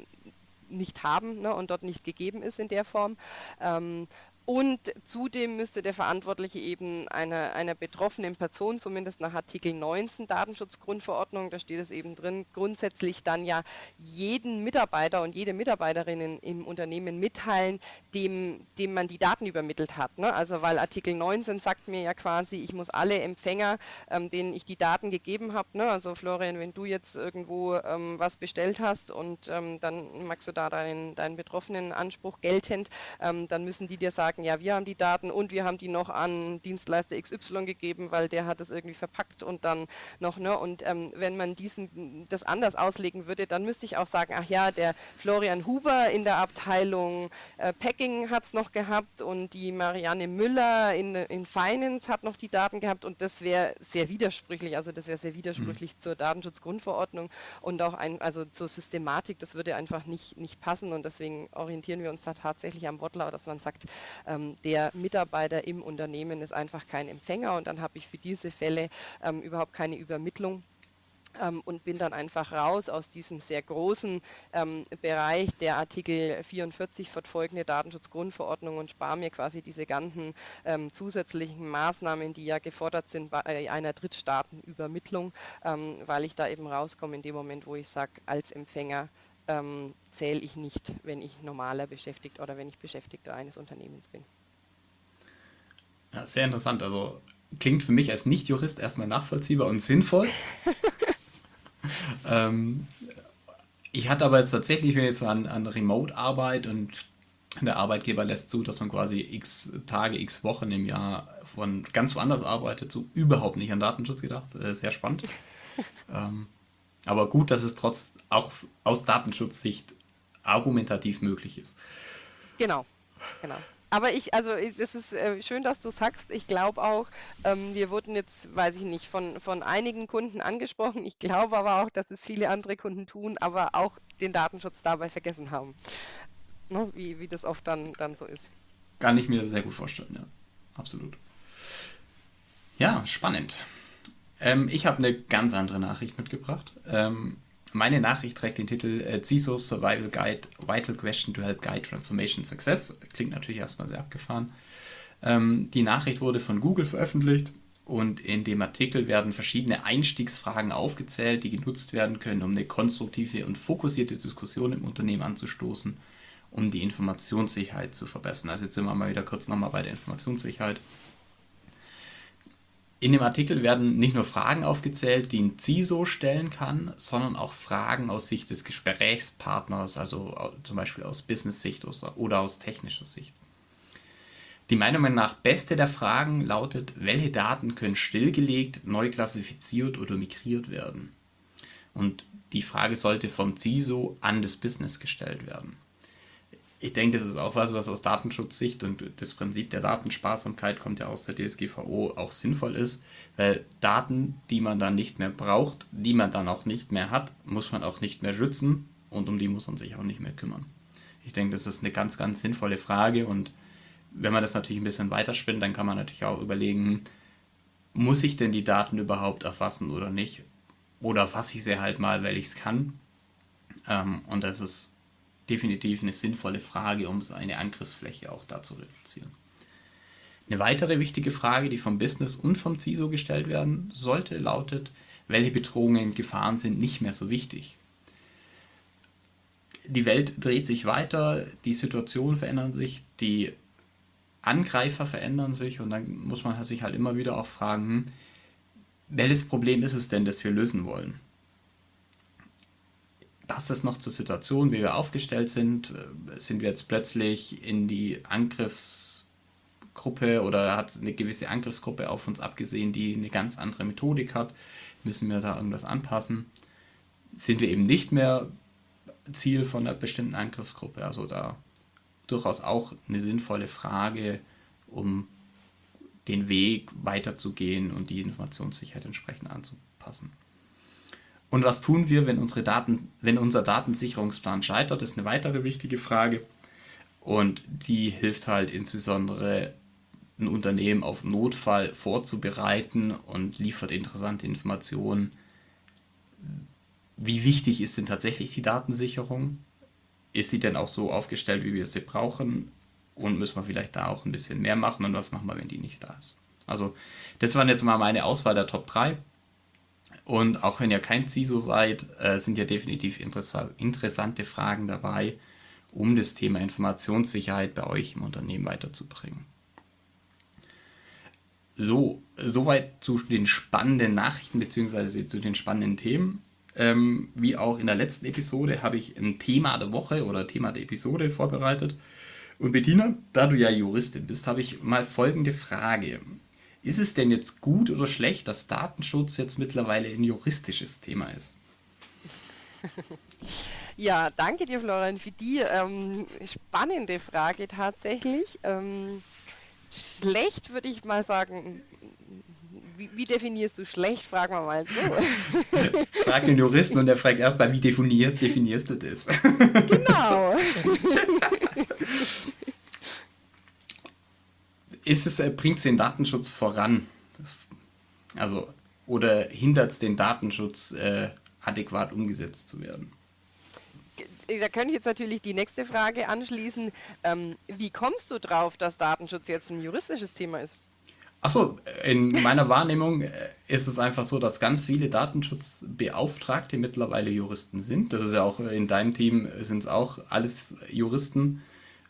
S2: nicht haben ne, und dort nicht gegeben ist in der Form. Ähm, und zudem müsste der Verantwortliche eben einer, einer betroffenen Person, zumindest nach Artikel 19 Datenschutzgrundverordnung, da steht es eben drin, grundsätzlich dann ja jeden Mitarbeiter und jede Mitarbeiterin im Unternehmen mitteilen, dem, dem man die Daten übermittelt hat. Ne? Also weil Artikel 19 sagt mir ja quasi, ich muss alle Empfänger, ähm, denen ich die Daten gegeben habe, ne? also Florian, wenn du jetzt irgendwo ähm, was bestellt hast und ähm, dann magst du da deinen, deinen betroffenen Anspruch geltend, ähm, dann müssen die dir sagen, sagen, ja, wir haben die Daten und wir haben die noch an Dienstleister XY gegeben, weil der hat es irgendwie verpackt und dann noch, ne? Und ähm, wenn man diesen das anders auslegen würde, dann müsste ich auch sagen, ach ja, der Florian Huber in der Abteilung äh, Packing hat es noch gehabt und die Marianne Müller in, in Finance hat noch die Daten gehabt und das wäre sehr widersprüchlich, also das wäre sehr widersprüchlich mhm. zur Datenschutzgrundverordnung und auch ein, also zur Systematik, das würde einfach nicht, nicht passen und deswegen orientieren wir uns da tatsächlich am Wortlaut, dass man sagt, ähm, der Mitarbeiter im Unternehmen ist einfach kein Empfänger und dann habe ich für diese Fälle ähm, überhaupt keine Übermittlung. Ähm, und bin dann einfach raus aus diesem sehr großen ähm, Bereich der Artikel 44 fortfolgende Datenschutzgrundverordnung und spare mir quasi diese ganzen ähm, zusätzlichen Maßnahmen, die ja gefordert sind bei einer Drittstaatenübermittlung, ähm, weil ich da eben rauskomme in dem Moment, wo ich sage, als Empfänger ähm, zähle ich nicht, wenn ich normaler Beschäftigter oder wenn ich Beschäftigter eines Unternehmens bin.
S1: Ja, sehr interessant. Also klingt für mich als Nicht-Jurist erstmal nachvollziehbar und sinnvoll. ähm, ich hatte aber jetzt tatsächlich, wenn ich so an, an Remote-Arbeit und der Arbeitgeber lässt zu, dass man quasi x Tage, x Wochen im Jahr von ganz woanders arbeitet, so überhaupt nicht an Datenschutz gedacht. Äh, sehr spannend. ähm, aber gut, dass es trotz auch aus Datenschutzsicht argumentativ möglich ist.
S2: Genau, genau. Aber ich, also es ist äh, schön, dass du sagst. Ich glaube auch, ähm, wir wurden jetzt, weiß ich nicht, von, von einigen Kunden angesprochen. Ich glaube aber auch, dass es viele andere Kunden tun, aber auch den Datenschutz dabei vergessen haben. Ne? Wie, wie das oft dann, dann so ist.
S1: Kann ich mir sehr gut vorstellen, ja. Absolut. Ja, spannend. Ähm, ich habe eine ganz andere Nachricht mitgebracht. Ähm, meine Nachricht trägt den Titel äh, CISO Survival Guide Vital Question to Help Guide Transformation Success. Klingt natürlich erstmal sehr abgefahren. Ähm, die Nachricht wurde von Google veröffentlicht und in dem Artikel werden verschiedene Einstiegsfragen aufgezählt, die genutzt werden können, um eine konstruktive und fokussierte Diskussion im Unternehmen anzustoßen, um die Informationssicherheit zu verbessern. Also jetzt sind wir mal wieder kurz nochmal bei der Informationssicherheit. In dem Artikel werden nicht nur Fragen aufgezählt, die ein CISO stellen kann, sondern auch Fragen aus Sicht des Gesprächspartners, also zum Beispiel aus Business-Sicht oder aus technischer Sicht. Die Meinung nach beste der Fragen lautet, welche Daten können stillgelegt, neu klassifiziert oder migriert werden? Und die Frage sollte vom CISO an das Business gestellt werden ich denke, das ist auch was, was aus Datenschutzsicht und das Prinzip der Datensparsamkeit kommt ja aus der DSGVO auch sinnvoll ist, weil Daten, die man dann nicht mehr braucht, die man dann auch nicht mehr hat, muss man auch nicht mehr schützen und um die muss man sich auch nicht mehr kümmern. Ich denke, das ist eine ganz, ganz sinnvolle Frage und wenn man das natürlich ein bisschen weiterspinnt, dann kann man natürlich auch überlegen, muss ich denn die Daten überhaupt erfassen oder nicht? Oder fasse ich sie halt mal, weil ich es kann? Ähm, und das ist definitiv eine sinnvolle Frage, um seine Angriffsfläche auch da zu reduzieren. Eine weitere wichtige Frage, die vom Business und vom CISO gestellt werden sollte, lautet, welche Bedrohungen, Gefahren sind nicht mehr so wichtig. Die Welt dreht sich weiter, die Situationen verändern sich, die Angreifer verändern sich und dann muss man sich halt immer wieder auch fragen, welches Problem ist es denn, das wir lösen wollen? Passt es noch zur Situation, wie wir aufgestellt sind? Äh, sind wir jetzt plötzlich in die Angriffsgruppe oder hat eine gewisse Angriffsgruppe auf uns abgesehen, die eine ganz andere Methodik hat? Müssen wir da irgendwas anpassen? Sind wir eben nicht mehr Ziel von einer bestimmten Angriffsgruppe? Also da durchaus auch eine sinnvolle Frage, um den Weg weiterzugehen und die Informationssicherheit entsprechend anzupassen. Und was tun wir, wenn, unsere Daten, wenn unser Datensicherungsplan scheitert, ist eine weitere wichtige Frage. Und die hilft halt insbesondere ein Unternehmen auf Notfall vorzubereiten und liefert interessante Informationen. Wie wichtig ist denn tatsächlich die Datensicherung? Ist sie denn auch so aufgestellt, wie wir sie brauchen? Und müssen wir vielleicht da auch ein bisschen mehr machen? Und was machen wir, wenn die nicht da ist? Also, das waren jetzt mal meine Auswahl der Top 3. Und auch wenn ihr kein CISO seid, äh, sind ja definitiv interessa interessante Fragen dabei, um das Thema Informationssicherheit bei euch im Unternehmen weiterzubringen. So, soweit zu den spannenden Nachrichten bzw. zu den spannenden Themen. Ähm, wie auch in der letzten Episode habe ich ein Thema der Woche oder Thema der Episode vorbereitet. Und Bettina, da du ja Juristin bist, habe ich mal folgende Frage. Ist es denn jetzt gut oder schlecht, dass Datenschutz jetzt mittlerweile ein juristisches Thema ist?
S2: Ja, danke dir, Florian, für die ähm, spannende Frage tatsächlich. Ähm, schlecht würde ich mal sagen. Wie, wie, definierst du schlecht? Fragen wir mal so.
S1: Frag den Juristen und der fragt erstmal, wie definiert, definierst du das?
S2: Genau.
S1: ist es, äh, bringt es den Datenschutz voran? Also, oder hindert es den Datenschutz, äh, adäquat umgesetzt zu werden?
S2: Da könnte ich jetzt natürlich die nächste Frage anschließen. Ähm, wie kommst du drauf, dass Datenschutz jetzt ein juristisches Thema ist?
S1: Achso, in meiner Wahrnehmung äh, ist es einfach so, dass ganz viele Datenschutzbeauftragte mittlerweile Juristen sind. Das ist ja auch in deinem Team sind es auch alles Juristen.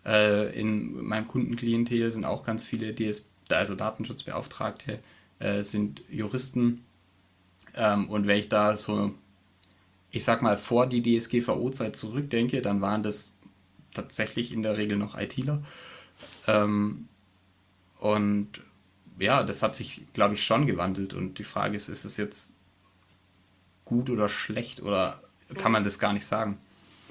S1: Äh, in meinem Kundenklientel sind auch ganz viele DS, also Datenschutzbeauftragte, äh, sind Juristen. Ähm, und wenn ich da so, ich sag mal, vor die DSGVO-Zeit zurückdenke, dann waren das tatsächlich in der Regel noch ITler. Ähm, und ja, das hat sich, glaube ich, schon gewandelt. Und die Frage ist, ist es jetzt gut oder schlecht oder kann man das gar nicht sagen?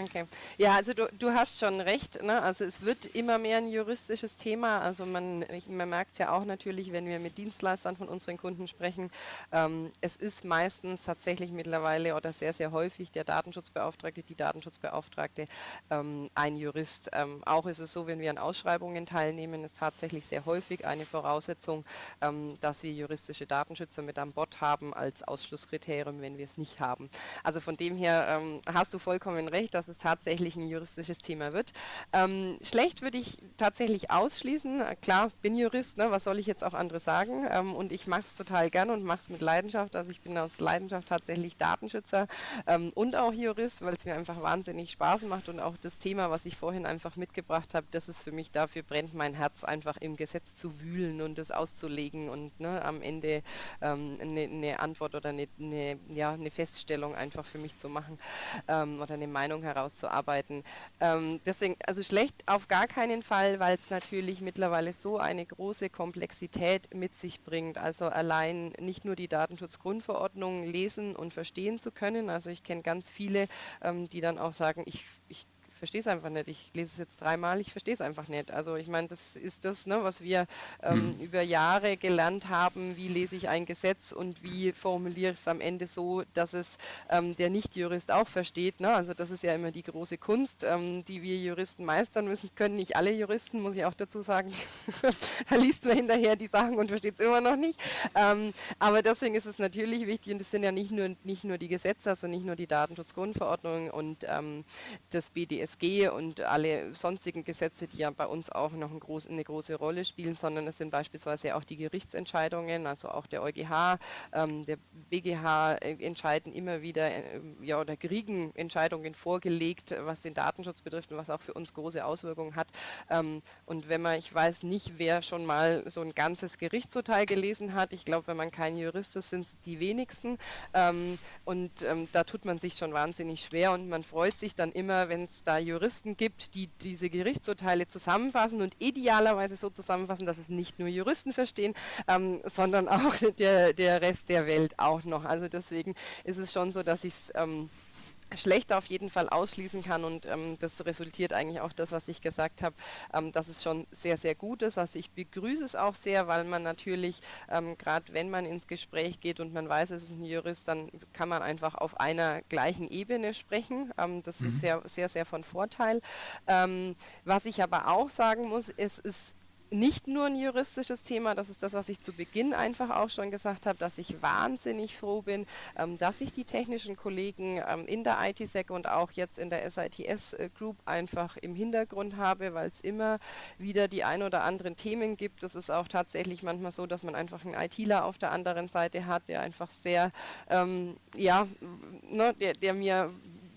S2: Okay. Ja, also du, du hast schon recht. Ne? Also es wird immer mehr ein juristisches Thema. Also man, man merkt es ja auch natürlich, wenn wir mit Dienstleistern von unseren Kunden sprechen. Ähm, es ist meistens tatsächlich mittlerweile oder sehr, sehr häufig der Datenschutzbeauftragte, die Datenschutzbeauftragte ähm, ein Jurist. Ähm, auch ist es so, wenn wir an Ausschreibungen teilnehmen, ist tatsächlich sehr häufig eine Voraussetzung, ähm, dass wir juristische Datenschützer mit an Bord haben als Ausschlusskriterium, wenn wir es nicht haben. Also von dem her ähm, hast du vollkommen recht, dass es tatsächlich ein juristisches Thema wird. Ähm, schlecht würde ich tatsächlich ausschließen. Klar, bin Jurist, ne? was soll ich jetzt auch andere sagen? Ähm, und ich mache es total gern und mache es mit Leidenschaft. Also ich bin aus Leidenschaft tatsächlich Datenschützer ähm, und auch Jurist, weil es mir einfach wahnsinnig Spaß macht und auch das Thema, was ich vorhin einfach mitgebracht habe, das ist für mich dafür brennt mein Herz einfach im Gesetz zu wühlen und das auszulegen und ne, am Ende eine ähm, ne, Antwort oder eine ne, ja, ne Feststellung einfach für mich zu machen ähm, oder eine Meinung herauszuarbeiten. Ähm, deswegen, also schlecht auf gar keinen Fall, weil es natürlich mittlerweile so eine große Komplexität mit sich bringt. Also allein nicht nur die Datenschutzgrundverordnung lesen und verstehen zu können. Also ich kenne ganz viele, ähm, die dann auch sagen, ich, ich verstehe es einfach nicht. Ich lese es jetzt dreimal, ich verstehe es einfach nicht. Also ich meine, das ist das, ne, was wir ähm, hm. über Jahre gelernt haben, wie lese ich ein Gesetz und wie formuliere ich es am Ende so, dass es ähm, der Nicht-Jurist auch versteht. Ne? Also das ist ja immer die große Kunst, ähm, die wir Juristen meistern müssen. Können nicht alle Juristen, muss ich auch dazu sagen. da liest man hinterher die Sachen und versteht es immer noch nicht. Ähm, aber deswegen ist es natürlich wichtig und es sind ja nicht nur, nicht nur die Gesetze, also nicht nur die Datenschutzgrundverordnung und ähm, das BDS BDSG und alle sonstigen Gesetze, die ja bei uns auch noch ein groß, eine große Rolle spielen, sondern es sind beispielsweise auch die Gerichtsentscheidungen, also auch der EuGH, ähm, der BGH äh, entscheiden immer wieder äh, ja, oder kriegen Entscheidungen vorgelegt, was den Datenschutz betrifft und was auch für uns große Auswirkungen hat. Ähm, und wenn man, ich weiß nicht, wer schon mal so ein ganzes Gerichtsurteil gelesen hat, ich glaube, wenn man kein Jurist ist, sind es die wenigsten. Ähm, und ähm, da tut man sich schon wahnsinnig schwer und man freut sich dann immer, wenn es da Juristen gibt, die diese Gerichtsurteile zusammenfassen und idealerweise so zusammenfassen, dass es nicht nur Juristen verstehen, ähm, sondern auch der, der Rest der Welt auch noch. Also deswegen ist es schon so, dass ich es ähm, schlecht auf jeden Fall ausschließen kann und ähm, das resultiert eigentlich auch das, was ich gesagt habe, ähm, dass es schon sehr, sehr gut ist. Also ich begrüße es auch sehr, weil man natürlich, ähm, gerade wenn man ins Gespräch geht und man weiß, es ist ein Jurist, dann kann man einfach auf einer gleichen Ebene sprechen. Ähm, das mhm. ist sehr, sehr, sehr von Vorteil. Ähm, was ich aber auch sagen muss, es ist nicht nur ein juristisches Thema, das ist das, was ich zu Beginn einfach auch schon gesagt habe, dass ich wahnsinnig froh bin, ähm, dass ich die technischen Kollegen ähm, in der ITSEC und auch jetzt in der SITS äh, Group einfach im Hintergrund habe, weil es immer wieder die ein oder anderen Themen gibt. Es ist auch tatsächlich manchmal so, dass man einfach einen ITler auf der anderen Seite hat, der einfach sehr, ähm, ja, ne, der, der mir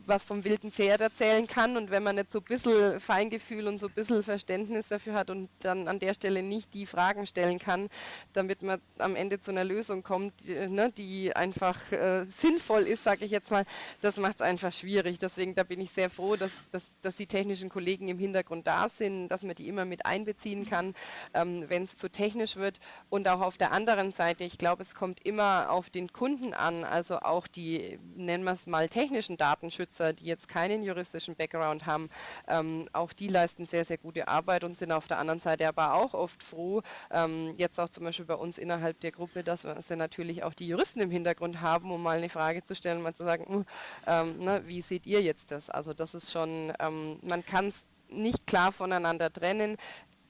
S2: was vom wilden Pferd erzählen kann und wenn man nicht so ein bisschen Feingefühl und so ein bisschen Verständnis dafür hat und dann an der Stelle nicht die Fragen stellen kann, damit man am Ende zu einer Lösung kommt, die, ne, die einfach äh, sinnvoll ist, sage ich jetzt mal, das macht es einfach schwierig. Deswegen da bin ich sehr froh, dass, dass, dass die technischen Kollegen im Hintergrund da sind, dass man die immer mit einbeziehen kann, ähm, wenn es zu technisch wird. Und auch auf der anderen Seite, ich glaube, es kommt immer auf den Kunden an, also auch die, nennen wir es mal, technischen Datenschützer Unterstützer, die jetzt keinen juristischen Background haben, ähm, auch die leisten sehr, sehr gute Arbeit und sind auf der anderen Seite aber auch oft froh, ähm, jetzt auch zum Beispiel bei uns innerhalb der Gruppe, dass wir natürlich auch die Juristen im Hintergrund haben, um mal eine Frage zu stellen, mal zu sagen, hm, ähm, na, wie seht ihr jetzt das? Also das ist schon, ähm, man kann es nicht klar voneinander trennen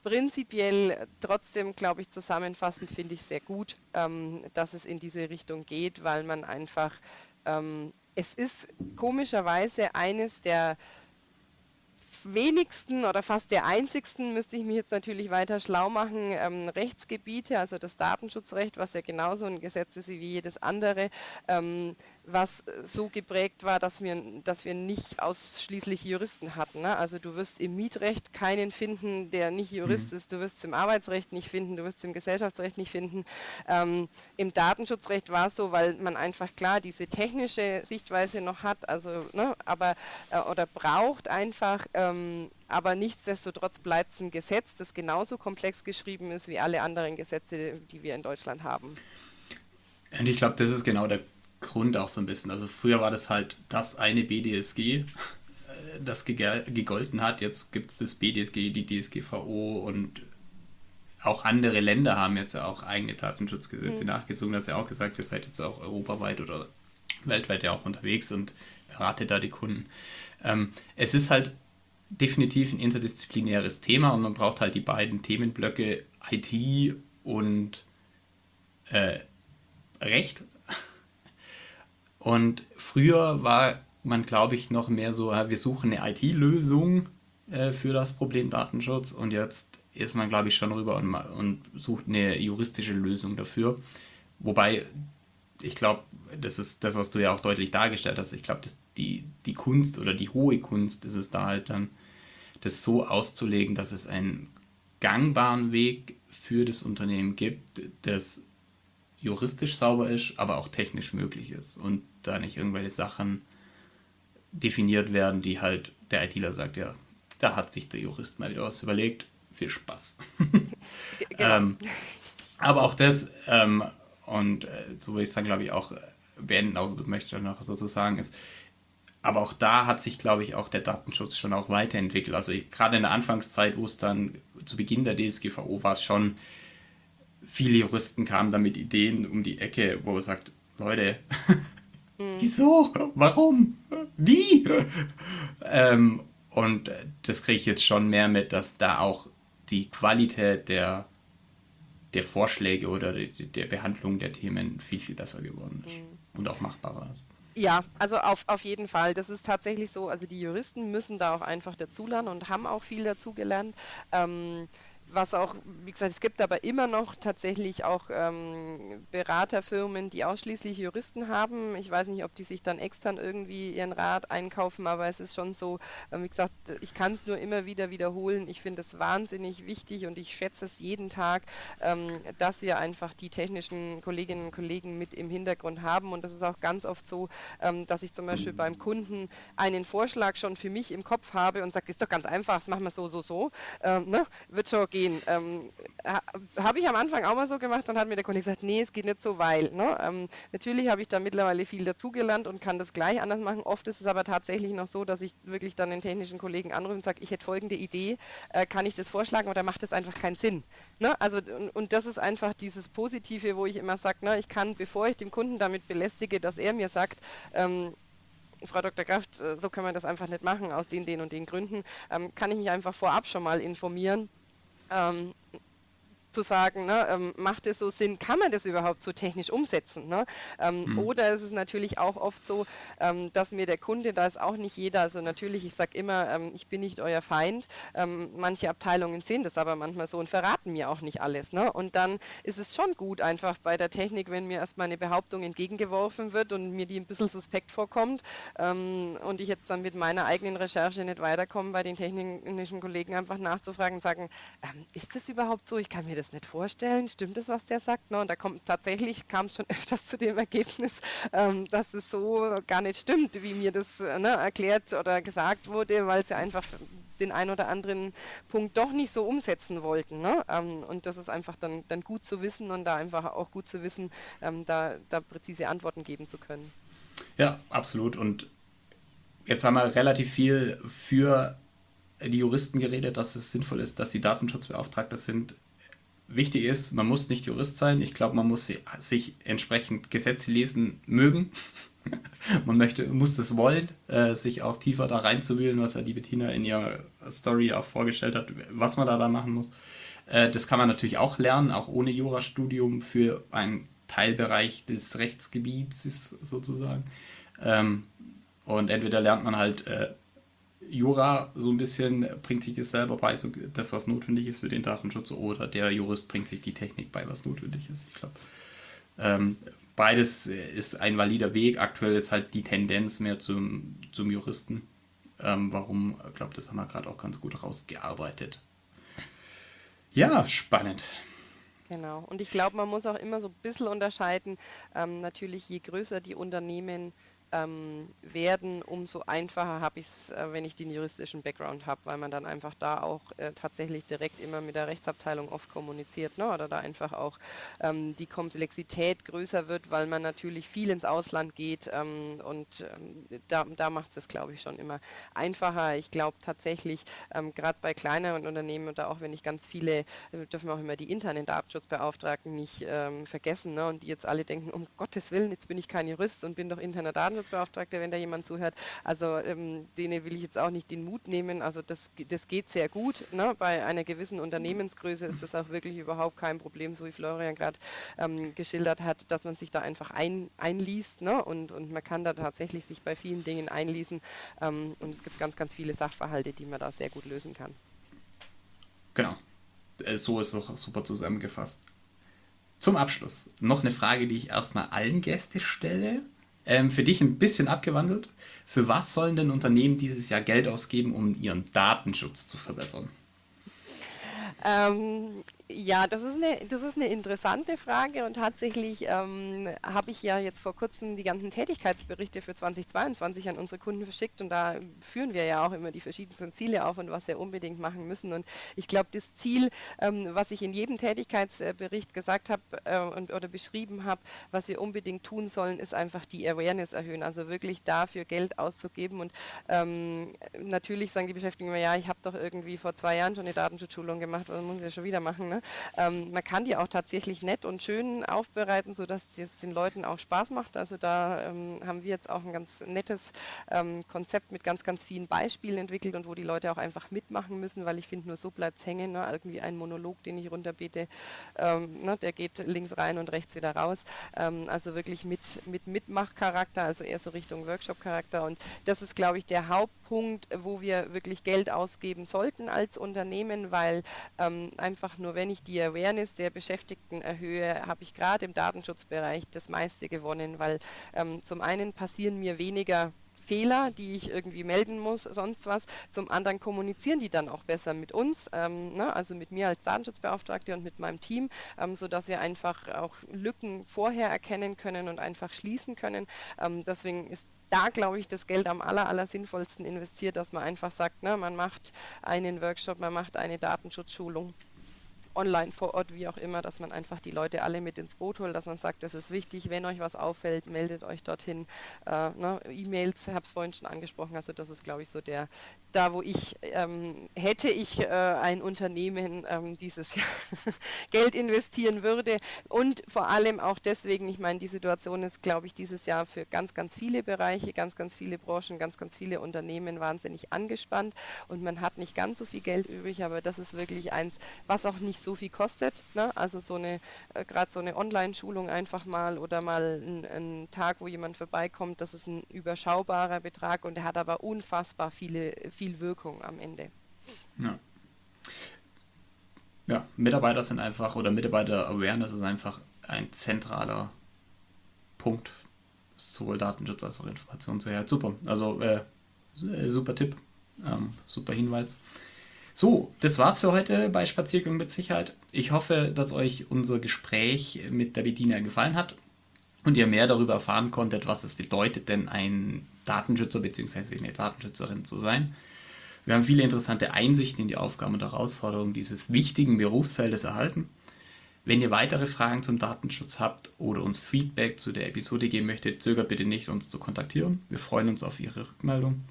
S2: prinzipiell trotzdem, glaube ich, zusammenfassend finde ich sehr gut, ähm, dass es in diese Richtung geht, weil man einfach ähm, es ist komischerweise eines der wenigsten oder fast der einzigsten, müsste ich mich jetzt natürlich weiter schlau machen, ähm, Rechtsgebiete, also das Datenschutzrecht, was ja genauso ein Gesetz ist wie jedes andere, ähm, was so geprägt war, dass wir, dass wir nicht ausschließlich Juristen hatten. Ne? Also du wirst im Mietrecht keinen finden, der nicht Jurist mhm. ist, du wirst es im Arbeitsrecht nicht finden, du wirst es im Gesellschaftsrecht nicht finden. Ähm, Im Datenschutzrecht war es so, weil man einfach klar diese technische Sichtweise noch hat, also ne, aber äh, oder braucht einfach ähm, aber nichtsdestotrotz bleibt es ein Gesetz, das genauso komplex geschrieben ist wie alle anderen Gesetze, die wir in Deutschland haben.
S1: Und ich glaube, das ist genau der Grund auch so ein bisschen. Also früher war das halt das eine BDSG, äh, das gegolten hat. Jetzt gibt es das BDSG, die DSGVO und auch andere Länder haben jetzt auch eigene Datenschutzgesetze mhm. nachgezogen. Das ist ja auch gesagt, ihr seid jetzt auch europaweit oder weltweit ja auch unterwegs und beratet da die Kunden. Ähm, es ist halt definitiv ein interdisziplinäres Thema und man braucht halt die beiden Themenblöcke IT und äh, Recht und früher war man, glaube ich, noch mehr so, wir suchen eine IT-Lösung äh, für das Problem Datenschutz und jetzt ist man, glaube ich, schon rüber und, und sucht eine juristische Lösung dafür. Wobei, ich glaube, das ist das, was du ja auch deutlich dargestellt hast. Ich glaube, die, die Kunst oder die hohe Kunst ist es da halt dann, das so auszulegen, dass es einen gangbaren Weg für das Unternehmen gibt, das juristisch sauber ist, aber auch technisch möglich ist und da nicht irgendwelche Sachen definiert werden, die halt der ITler sagt, ja, da hat sich der Jurist mal was überlegt, viel Spaß. genau. ähm, aber auch das, ähm, und äh, so würde ich sagen, glaube ich, auch beenden, außer du möchtest noch sozusagen, ist, aber auch da hat sich, glaube ich, auch der Datenschutz schon auch weiterentwickelt. Also gerade in der Anfangszeit, wo es dann zu Beginn der DSGVO war, es schon viele Juristen kamen da mit Ideen um die Ecke, wo er sagt, Leute, mhm. wieso? Warum? Wie? ähm, und das kriege ich jetzt schon mehr mit, dass da auch die Qualität der, der Vorschläge oder der, der Behandlung der Themen viel, viel besser geworden ist. Mhm. Und auch machbarer ist.
S2: Ja, also auf, auf jeden Fall. Das ist tatsächlich so. Also die Juristen müssen da auch einfach dazulernen und haben auch viel dazugelernt. Ähm, was auch, wie gesagt, es gibt aber immer noch tatsächlich auch ähm, Beraterfirmen, die ausschließlich Juristen haben. Ich weiß nicht, ob die sich dann extern irgendwie ihren Rat einkaufen, aber es ist schon so, äh, wie gesagt, ich kann es nur immer wieder wiederholen. Ich finde es wahnsinnig wichtig und ich schätze es jeden Tag, ähm, dass wir einfach die technischen Kolleginnen und Kollegen mit im Hintergrund haben. Und das ist auch ganz oft so, ähm, dass ich zum Beispiel beim Kunden einen Vorschlag schon für mich im Kopf habe und sage, ist doch ganz einfach, das machen wir so, so, so. Ähm, ne? Wird schon gehen. Ähm, ha, habe ich am Anfang auch mal so gemacht, dann hat mir der Kollege gesagt, nee, es geht nicht so, weil. Ne? Ähm, natürlich habe ich da mittlerweile viel dazugelernt und kann das gleich anders machen. Oft ist es aber tatsächlich noch so, dass ich wirklich dann den technischen Kollegen anrufe und sage, ich hätte folgende Idee, äh, kann ich das vorschlagen oder macht das einfach keinen Sinn? Ne? Also, und, und, das ist einfach dieses Positive, wo ich immer sage, ne, ich kann, bevor ich den Kunden damit belästige, dass er mir sagt, ähm, Frau Dr. Kraft, äh, so kann man das einfach nicht machen, aus den, den und den Gründen, ähm, kann ich mich einfach vorab schon mal informieren ähm, zu sagen, ne, ähm, macht es so Sinn, kann man das überhaupt so technisch umsetzen? Ne? Ähm, mhm. Oder ist es natürlich auch oft so, ähm, dass mir der Kunde, da ist auch nicht jeder, also natürlich, ich sage immer, ähm, ich bin nicht euer Feind. Ähm, manche Abteilungen sind es aber manchmal so und verraten mir auch nicht alles. Ne? Und dann ist es schon gut einfach bei der Technik, wenn mir erstmal eine Behauptung entgegengeworfen wird und mir die ein bisschen suspekt vorkommt ähm, und ich jetzt dann mit meiner eigenen Recherche nicht weiterkomme, bei den technischen Kollegen einfach nachzufragen und sagen, ist das überhaupt so? Ich kann mir das das nicht vorstellen, stimmt das, was der sagt? Ne? Und da kommt tatsächlich, kam es schon öfters zu dem Ergebnis, ähm, dass es so gar nicht stimmt, wie mir das äh, ne, erklärt oder gesagt wurde, weil sie einfach den einen oder anderen Punkt doch nicht so umsetzen wollten. Ne? Ähm, und das ist einfach dann, dann gut zu wissen und da einfach auch gut zu wissen, ähm, da, da präzise Antworten geben zu können.
S1: Ja, absolut. Und jetzt haben wir relativ viel für die Juristen geredet, dass es sinnvoll ist, dass die Datenschutzbeauftragte sind wichtig ist, man muss nicht Jurist sein. Ich glaube, man muss sich entsprechend Gesetze lesen mögen. man möchte, muss das wollen, äh, sich auch tiefer da reinzuwühlen, was ja die Bettina in ihrer Story auch vorgestellt hat, was man da, da machen muss. Äh, das kann man natürlich auch lernen, auch ohne Jurastudium für einen Teilbereich des Rechtsgebiets sozusagen. Ähm, und entweder lernt man halt äh, Jura so ein bisschen bringt sich das selber bei, so das, was notwendig ist für den Datenschutz, oder der Jurist bringt sich die Technik bei, was notwendig ist. Ich glaube, ähm, beides ist ein valider Weg. Aktuell ist halt die Tendenz mehr zum, zum Juristen. Ähm, warum? Ich glaube, das haben wir gerade auch ganz gut rausgearbeitet. Ja, spannend.
S2: Genau. Und ich glaube, man muss auch immer so ein bisschen unterscheiden. Ähm, natürlich, je größer die Unternehmen ähm, werden, umso einfacher habe ich es, äh, wenn ich den juristischen Background habe, weil man dann einfach da auch äh, tatsächlich direkt immer mit der Rechtsabteilung oft kommuniziert ne? oder da einfach auch ähm, die Komplexität größer wird, weil man natürlich viel ins Ausland geht ähm, und ähm, da, da macht es, glaube ich, schon immer einfacher. Ich glaube tatsächlich, ähm, gerade bei kleineren Unternehmen oder auch wenn ich ganz viele, äh, dürfen wir auch immer die internen Datenschutzbeauftragten nicht ähm, vergessen ne? und die jetzt alle denken, um Gottes Willen, jetzt bin ich kein Jurist und bin doch interner Datenschutz Datenschutzbeauftragter, wenn da jemand zuhört. Also ähm, denen will ich jetzt auch nicht den Mut nehmen. Also das, das geht sehr gut. Ne? Bei einer gewissen Unternehmensgröße ist das auch wirklich überhaupt kein Problem, so wie Florian gerade ähm, geschildert hat, dass man sich da einfach ein, einliest ne? und, und man kann da tatsächlich sich bei vielen Dingen einlesen. Ähm, und es gibt ganz, ganz viele Sachverhalte, die man da sehr gut lösen kann.
S1: Genau. Äh, so ist es auch super zusammengefasst. Zum Abschluss noch eine Frage, die ich erstmal allen Gästen stelle. Ähm, für dich ein bisschen abgewandelt. Für was sollen denn Unternehmen dieses Jahr Geld ausgeben, um ihren Datenschutz zu verbessern?
S2: Ähm, ja, das ist, eine, das ist eine interessante Frage und tatsächlich ähm, habe ich ja jetzt vor kurzem die ganzen Tätigkeitsberichte für 2022 an unsere Kunden verschickt und da führen wir ja auch immer die verschiedensten Ziele auf und was wir unbedingt machen müssen. Und ich glaube, das Ziel, ähm, was ich in jedem Tätigkeitsbericht gesagt habe äh, oder beschrieben habe, was wir unbedingt tun sollen, ist einfach die Awareness erhöhen, also wirklich dafür Geld auszugeben. Und ähm, natürlich sagen die Beschäftigten immer, ja, ich habe doch irgendwie vor zwei Jahren schon eine Datenschutzschulung gemacht, was muss ich ja schon wieder machen. Ne? Ne? Ähm, man kann die auch tatsächlich nett und schön aufbereiten, sodass es den Leuten auch Spaß macht. Also da ähm, haben wir jetzt auch ein ganz nettes ähm, Konzept mit ganz, ganz vielen Beispielen entwickelt und wo die Leute auch einfach mitmachen müssen, weil ich finde, nur so bleibt es hängen. Ne? Irgendwie ein Monolog, den ich runterbete, ähm, ne? der geht links rein und rechts wieder raus. Ähm, also wirklich mit, mit Mitmachcharakter, also eher so Richtung Workshop-Charakter. Und das ist, glaube ich, der Hauptpunkt, wo wir wirklich Geld ausgeben sollten als Unternehmen, weil ähm, einfach nur, wenn ich die Awareness der Beschäftigten erhöhe, habe ich gerade im Datenschutzbereich das meiste gewonnen, weil ähm, zum einen passieren mir weniger Fehler, die ich irgendwie melden muss, sonst was. Zum anderen kommunizieren die dann auch besser mit uns, ähm, ne, also mit mir als Datenschutzbeauftragte und mit meinem Team, ähm, sodass wir einfach auch Lücken vorher erkennen können und einfach schließen können. Ähm, deswegen ist da, glaube ich, das Geld am aller, aller sinnvollsten investiert, dass man einfach sagt, ne, man macht einen Workshop, man macht eine Datenschutzschulung online vor Ort, wie auch immer, dass man einfach die Leute alle mit ins Boot holt, dass man sagt, das ist wichtig, wenn euch was auffällt, meldet euch dorthin. Äh, ne, E-Mails, habe es vorhin schon angesprochen, also das ist, glaube ich, so der, da wo ich, ähm, hätte ich äh, ein Unternehmen ähm, dieses Jahr Geld investieren würde und vor allem auch deswegen, ich meine, die Situation ist, glaube ich, dieses Jahr für ganz, ganz viele Bereiche, ganz, ganz viele Branchen, ganz, ganz viele Unternehmen wahnsinnig angespannt und man hat nicht ganz so viel Geld übrig, aber das ist wirklich eins, was auch nicht so viel kostet. Ne? Also so eine, äh, gerade so eine Online-Schulung einfach mal oder mal ein, Tag, wo jemand vorbeikommt, das ist ein überschaubarer Betrag und er hat aber unfassbar viele, viel Wirkung am Ende.
S1: Ja. Ja, Mitarbeiter sind einfach, oder Mitarbeiter-Awareness ist einfach ein zentraler Punkt, sowohl Datenschutz als auch Informationssicherheit. Super, also äh, super Tipp, ähm, super Hinweis. So, das war's für heute bei Spaziergang mit Sicherheit. Ich hoffe, dass euch unser Gespräch mit der Bediener gefallen hat und ihr mehr darüber erfahren konntet, was es bedeutet, denn ein Datenschützer bzw. eine Datenschützerin zu sein. Wir haben viele interessante Einsichten in die Aufgaben und Herausforderungen dieses wichtigen Berufsfeldes erhalten. Wenn ihr weitere Fragen zum Datenschutz habt oder uns Feedback zu der Episode geben möchtet, zögert bitte nicht, uns zu kontaktieren. Wir freuen uns auf Ihre Rückmeldung.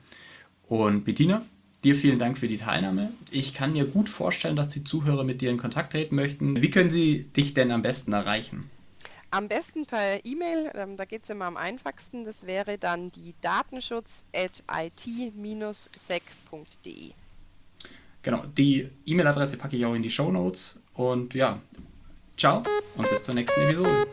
S1: Und Bettina, Dir vielen Dank für die Teilnahme. Ich kann mir gut vorstellen, dass die Zuhörer mit dir in Kontakt treten möchten. Wie können sie dich denn am besten erreichen?
S2: Am besten per E-Mail, ähm, da geht es immer am einfachsten. Das wäre dann die datenschutz.it-sec.de.
S1: Genau, die E-Mail-Adresse packe ich auch in die Show Notes. Und ja, ciao und bis zur nächsten Episode.